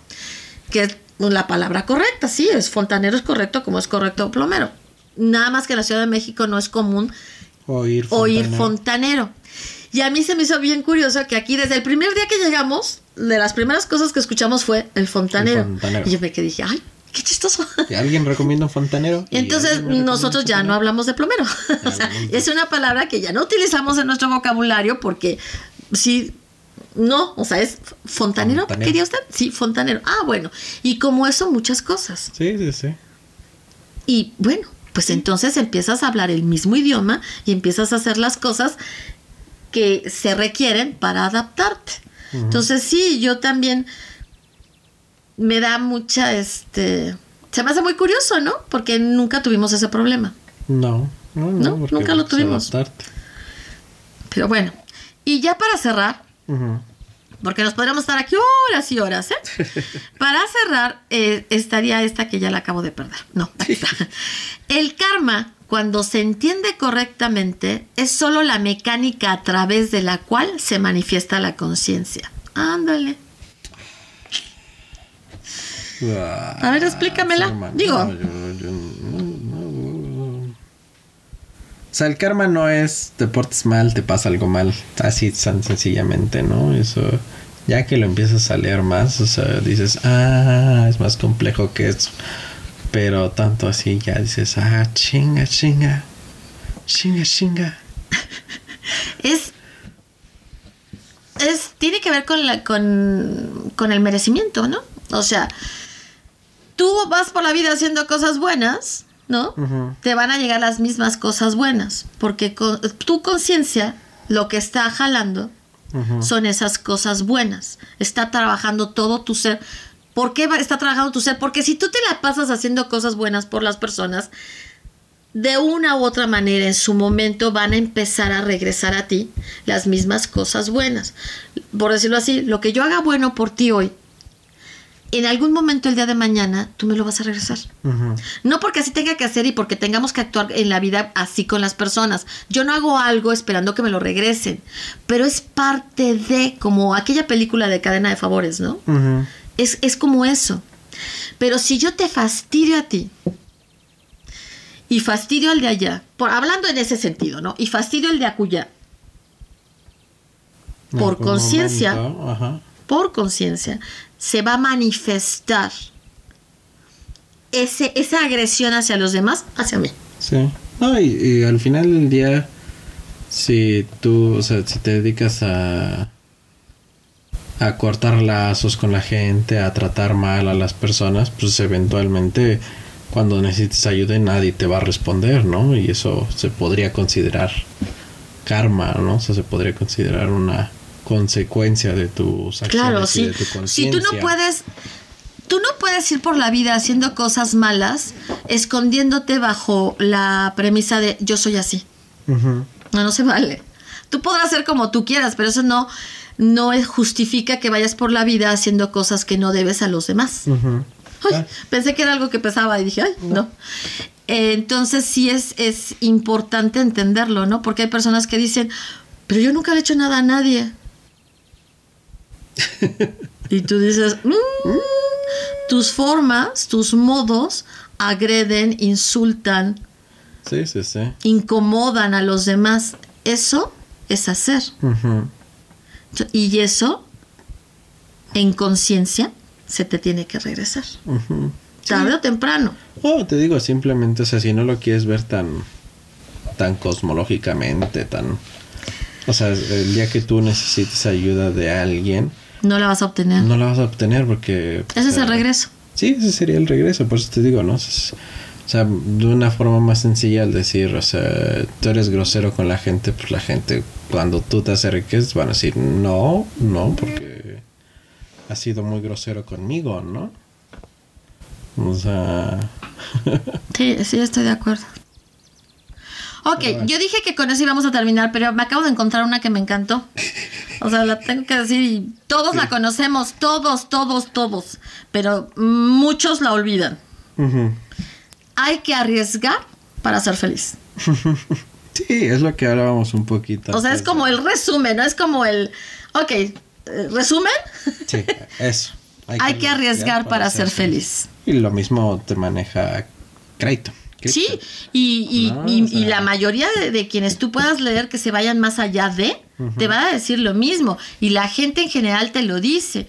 A: Que es la palabra correcta, sí, es fontanero es correcto como es correcto plomero. Nada más que en la Ciudad de México no es común
B: Oír
A: oír
B: fontanero.
A: Y a mí se me hizo bien curioso que aquí desde el primer día que llegamos, de las primeras cosas que escuchamos fue el fontanero.
B: El fontanero.
A: Y yo me quedé dije, ay, qué chistoso.
B: ¿Y ¿Alguien recomienda un fontanero?
A: Entonces nosotros ya no hablamos de plomero. o sea, es una palabra que ya no utilizamos en nuestro vocabulario porque sí, no, o sea, es fontanero,
B: Fontanero.
A: ¿quería usted? Sí, fontanero. Ah, bueno. Y como eso, muchas cosas.
B: Sí, sí, sí.
A: Y bueno, pues entonces empiezas a hablar el mismo idioma y empiezas a hacer las cosas que se requieren para adaptarte. Entonces sí, yo también me da mucha, este, se me hace muy curioso, ¿no? Porque nunca tuvimos ese problema.
B: No, no, no.
A: Nunca lo
B: a
A: tuvimos. Pero bueno, y ya para cerrar, porque nos podríamos estar aquí horas y horas, ¿eh? Para cerrar, eh, estaría esta que ya la acabo de perder. No, aquí está. El karma, cuando se entiende correctamente, es solo la mecánica a través de la cual se manifiesta la conciencia. Ándale. A ver, explícamela.
B: karma.
A: Digo.
B: No, yo- yo- no, no. O sea, el karma no es te portes mal, te pasa algo mal. Así tan sencillamente, ¿no? Eso. Ya que lo empiezas a leer más, o sea, dices, ah, es más complejo que eso. Pero tanto así ya dices, ah, chinga, chinga. Chinga, chinga.
A: Es. Es. Tiene que ver con la. con. con el merecimiento, ¿no? O sea. Tú vas por la vida haciendo cosas buenas, ¿no? Te van a llegar las mismas cosas buenas. Porque con- tu conciencia lo que está jalando son esas cosas buenas. Está trabajando todo tu ser. ¿Por qué va- está trabajando tu ser? Porque si tú te la pasas haciendo cosas buenas por las personas, de una u otra manera en su momento van a empezar a regresar a ti las mismas cosas buenas. Por decirlo así, lo que yo haga bueno por ti hoy, en algún momento el día de mañana tú me lo vas a regresar. No porque así tenga que hacer y porque tengamos que actuar en la vida así con las personas. Yo no hago algo esperando que me lo regresen, pero es parte de, como aquella película de cadena de favores, ¿no? Es, es como eso. Pero si yo te fastidio a ti y fastidio al de allá, por, hablando en ese sentido, ¿no? Y fastidio al de acullá, Por conciencia. por conciencia, se va a manifestar ese, esa agresión hacia los demás, hacia mí.
B: Sí. No, y, y al final del día, si tú, o sea, si te dedicas a a cortar lazos con la gente, a tratar mal a las personas, pues eventualmente cuando necesites ayuda nadie te va a responder, ¿no? Y eso se podría considerar karma, ¿no? O sea, se podría considerar una consecuencia de tus acciones
A: Claro,
B: y
A: si,
B: de tu
A: si tú no puedes, tú no puedes ir por la vida haciendo cosas malas, escondiéndote bajo la premisa de yo soy así. No, no se vale. Tú podrás hacer como tú quieras, pero eso no, no justifica que vayas por la vida haciendo cosas que no debes a los demás. Ay,
B: Ah.
A: pensé que era algo que pesaba y dije, ay, no. Eh, entonces sí es, es importante entenderlo, ¿no? Porque hay personas que dicen, pero yo nunca le he hecho nada a nadie. y tú dices, "Mm, tus formas, tus modos agreden, insultan,
B: Sí, sí, sí.
A: incomodan a los demás. Eso es hacer. Y eso, en conciencia, se te tiene que regresar.
B: Ujú.
A: Tarde o temprano.
B: No, te digo, simplemente, o sea, si no lo quieres ver tan, tan cosmológicamente, tan... O sea, el día que tú necesites ayuda de alguien,
A: No la vas a obtener.
B: no la vas a obtener porque...
A: Ese es el regreso.
B: Sí, ese sería el regreso, por eso te digo, ¿no? Es- O sea, de una forma más sencilla al decir, o sea, tú eres grosero con la gente, pues la gente, cuando tú te acerques, van a decir, no, no, porque has sido muy grosero conmigo, ¿no? O sea...
A: Sí, sí, estoy de acuerdo. Ok,
B: Bueno.
A: yo dije que con eso íbamos a terminar, pero me acabo de encontrar una que me encantó. O sea, la tengo que decir y todos la conocemos, todos, todos, todos, pero muchos la olvidan.
B: ujú.
A: Hay que arriesgar para ser feliz.
B: Sí, es lo que hablábamos un poquito.
A: O sea, es como el resumen, ¿no? Es como el, ok, eh, resumen,
B: Sí, eso.
A: hay que arriesgar para ser feliz.
B: Y lo mismo te maneja crédito.
A: Sí, y, y-
B: No,
A: y-
B: o sea-
A: y la mayoría de, de quienes tú puedas leer que se vayan más allá de, te van a decir lo mismo. Y la gente en general te lo dice.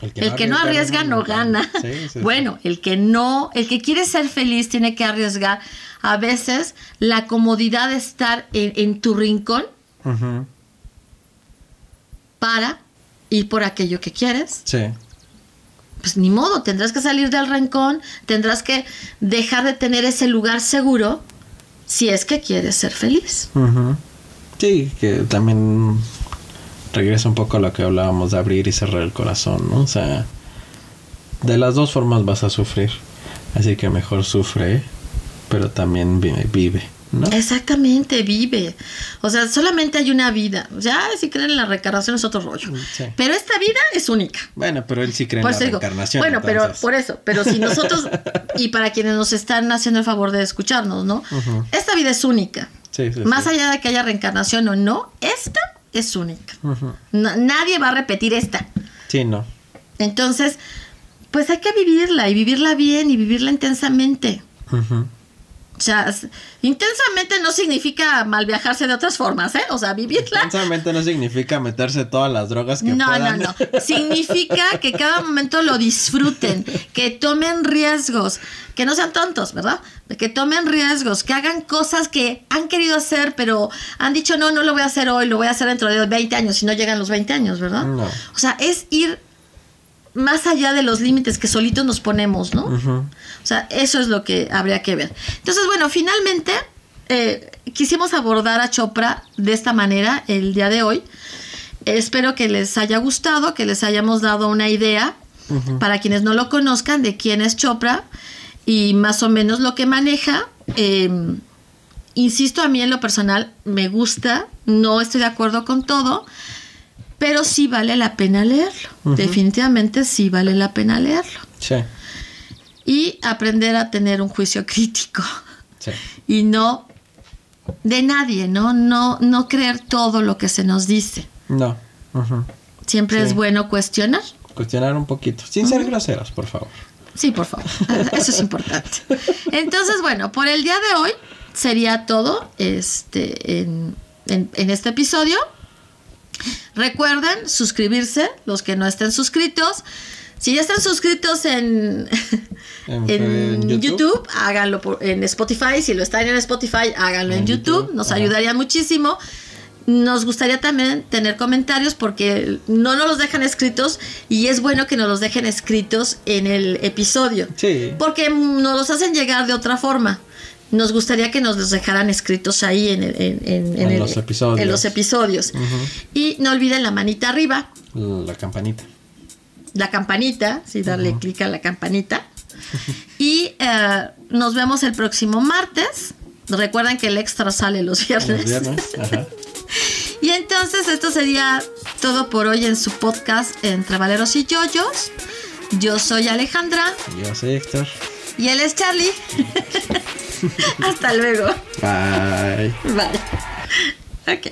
A: El que no arriesga no gana.
B: Sí, sí, sí.
A: Bueno, el que no, el que quiere ser feliz tiene que arriesgar. A veces la comodidad de estar en, en tu rincón para ir por aquello que quieres.
B: Sí.
A: Pues ni modo, tendrás que salir del rincón, tendrás que dejar de tener ese lugar seguro si es que quieres ser feliz.
B: Sí, que también regresa un poco a lo que hablábamos de abrir y cerrar el corazón, ¿no? O sea, de las dos formas vas a sufrir. Así que mejor sufre, pero también vi- vive, ¿no?
A: Exactamente, vive. O sea, solamente hay una vida. Ya, si creen en la reencarnación es otro rollo.
B: Sí.
A: Pero esta vida es única.
B: Bueno, pero él sí cree en la
A: digo,
B: reencarnación.
A: bueno, pero por eso, pero si nosotros, y para quienes nos están haciendo el favor de escucharnos, ¿no? Esta vida es única.
B: Sí, sí,
A: Más allá de que haya reencarnación o no, esta es única. Nadie va a repetir esta.
B: Sí, no.
A: Entonces, pues hay que vivirla y vivirla bien y vivirla intensamente. Sea, s- intensamente no significa mal viajarse de otras formas, ¿eh? O sea, vivirla.
B: Intensamente no significa meterse todas las drogas que
A: No,
B: puedan.
A: no, no. Significa que cada momento lo disfruten, que tomen riesgos, que no sean tontos, ¿verdad? Que tomen riesgos, que hagan cosas que han querido hacer, pero han dicho, no, no lo voy a hacer hoy, lo voy a hacer dentro de 20 años, si no llegan los 20 años, ¿verdad?
B: No.
A: O sea, es ir más allá de los límites que solitos nos ponemos, ¿no? O sea, eso es lo que habría que ver. Entonces, bueno, finalmente eh, quisimos abordar a Chopra de esta manera el día de hoy. Espero que les haya gustado, que les hayamos dado una idea para quienes no lo conozcan de quién es Chopra y más o menos lo que maneja. Eh, insisto, a mí en lo personal me gusta, no estoy de acuerdo con todo, pero sí vale la pena leerlo. Definitivamente sí vale la pena leerlo.
B: Sí.
A: Y aprender a tener un juicio crítico.
B: Sí.
A: Y no de nadie, ¿no? No, no creer todo lo que se nos dice.
B: No.
A: Siempre
B: Sí.
A: es bueno cuestionar.
B: Cuestionar un poquito. Sin ser groseros, por favor.
A: Sí, por favor. Eso es importante. Entonces, bueno, por el día de hoy sería todo este, en, en- en este episodio. Recuerden suscribirse, los que no estén suscritos. Si ya están suscritos en,
B: En-
A: en
B: en
A: YouTube.
B: YouTube.
A: háganlo por- en Spotify. Si lo están en Spotify, háganlo en,
B: En
A: YouTube.
B: YouTube,
A: Nos
B: ajá.
A: ayudaría muchísimo. Nos gustaría también tener comentarios porque no nos los dejan escritos y es bueno que nos los dejen escritos en el episodio.
B: Sí.
A: Porque nos los hacen llegar de otra forma. Nos gustaría que nos los dejaran escritos ahí en, el- en- en- en
B: En
A: el-
B: los episodios.
A: en los episodios. Y no olviden la manita arriba,
B: La campanita.
A: la campanita, sí, darle clic a la campanita. y eh, nos vemos el próximo martes. Recuerden que el extra sale los viernes.
B: Los viernes. Ajá.
A: Y entonces esto sería todo por hoy en su podcast Entre Valeros y Yoyos. Yo soy Alejandra
B: Yo soy Héctor.
A: Y él es Charlie. Hasta luego.
B: Bye.
A: Bye. Ok.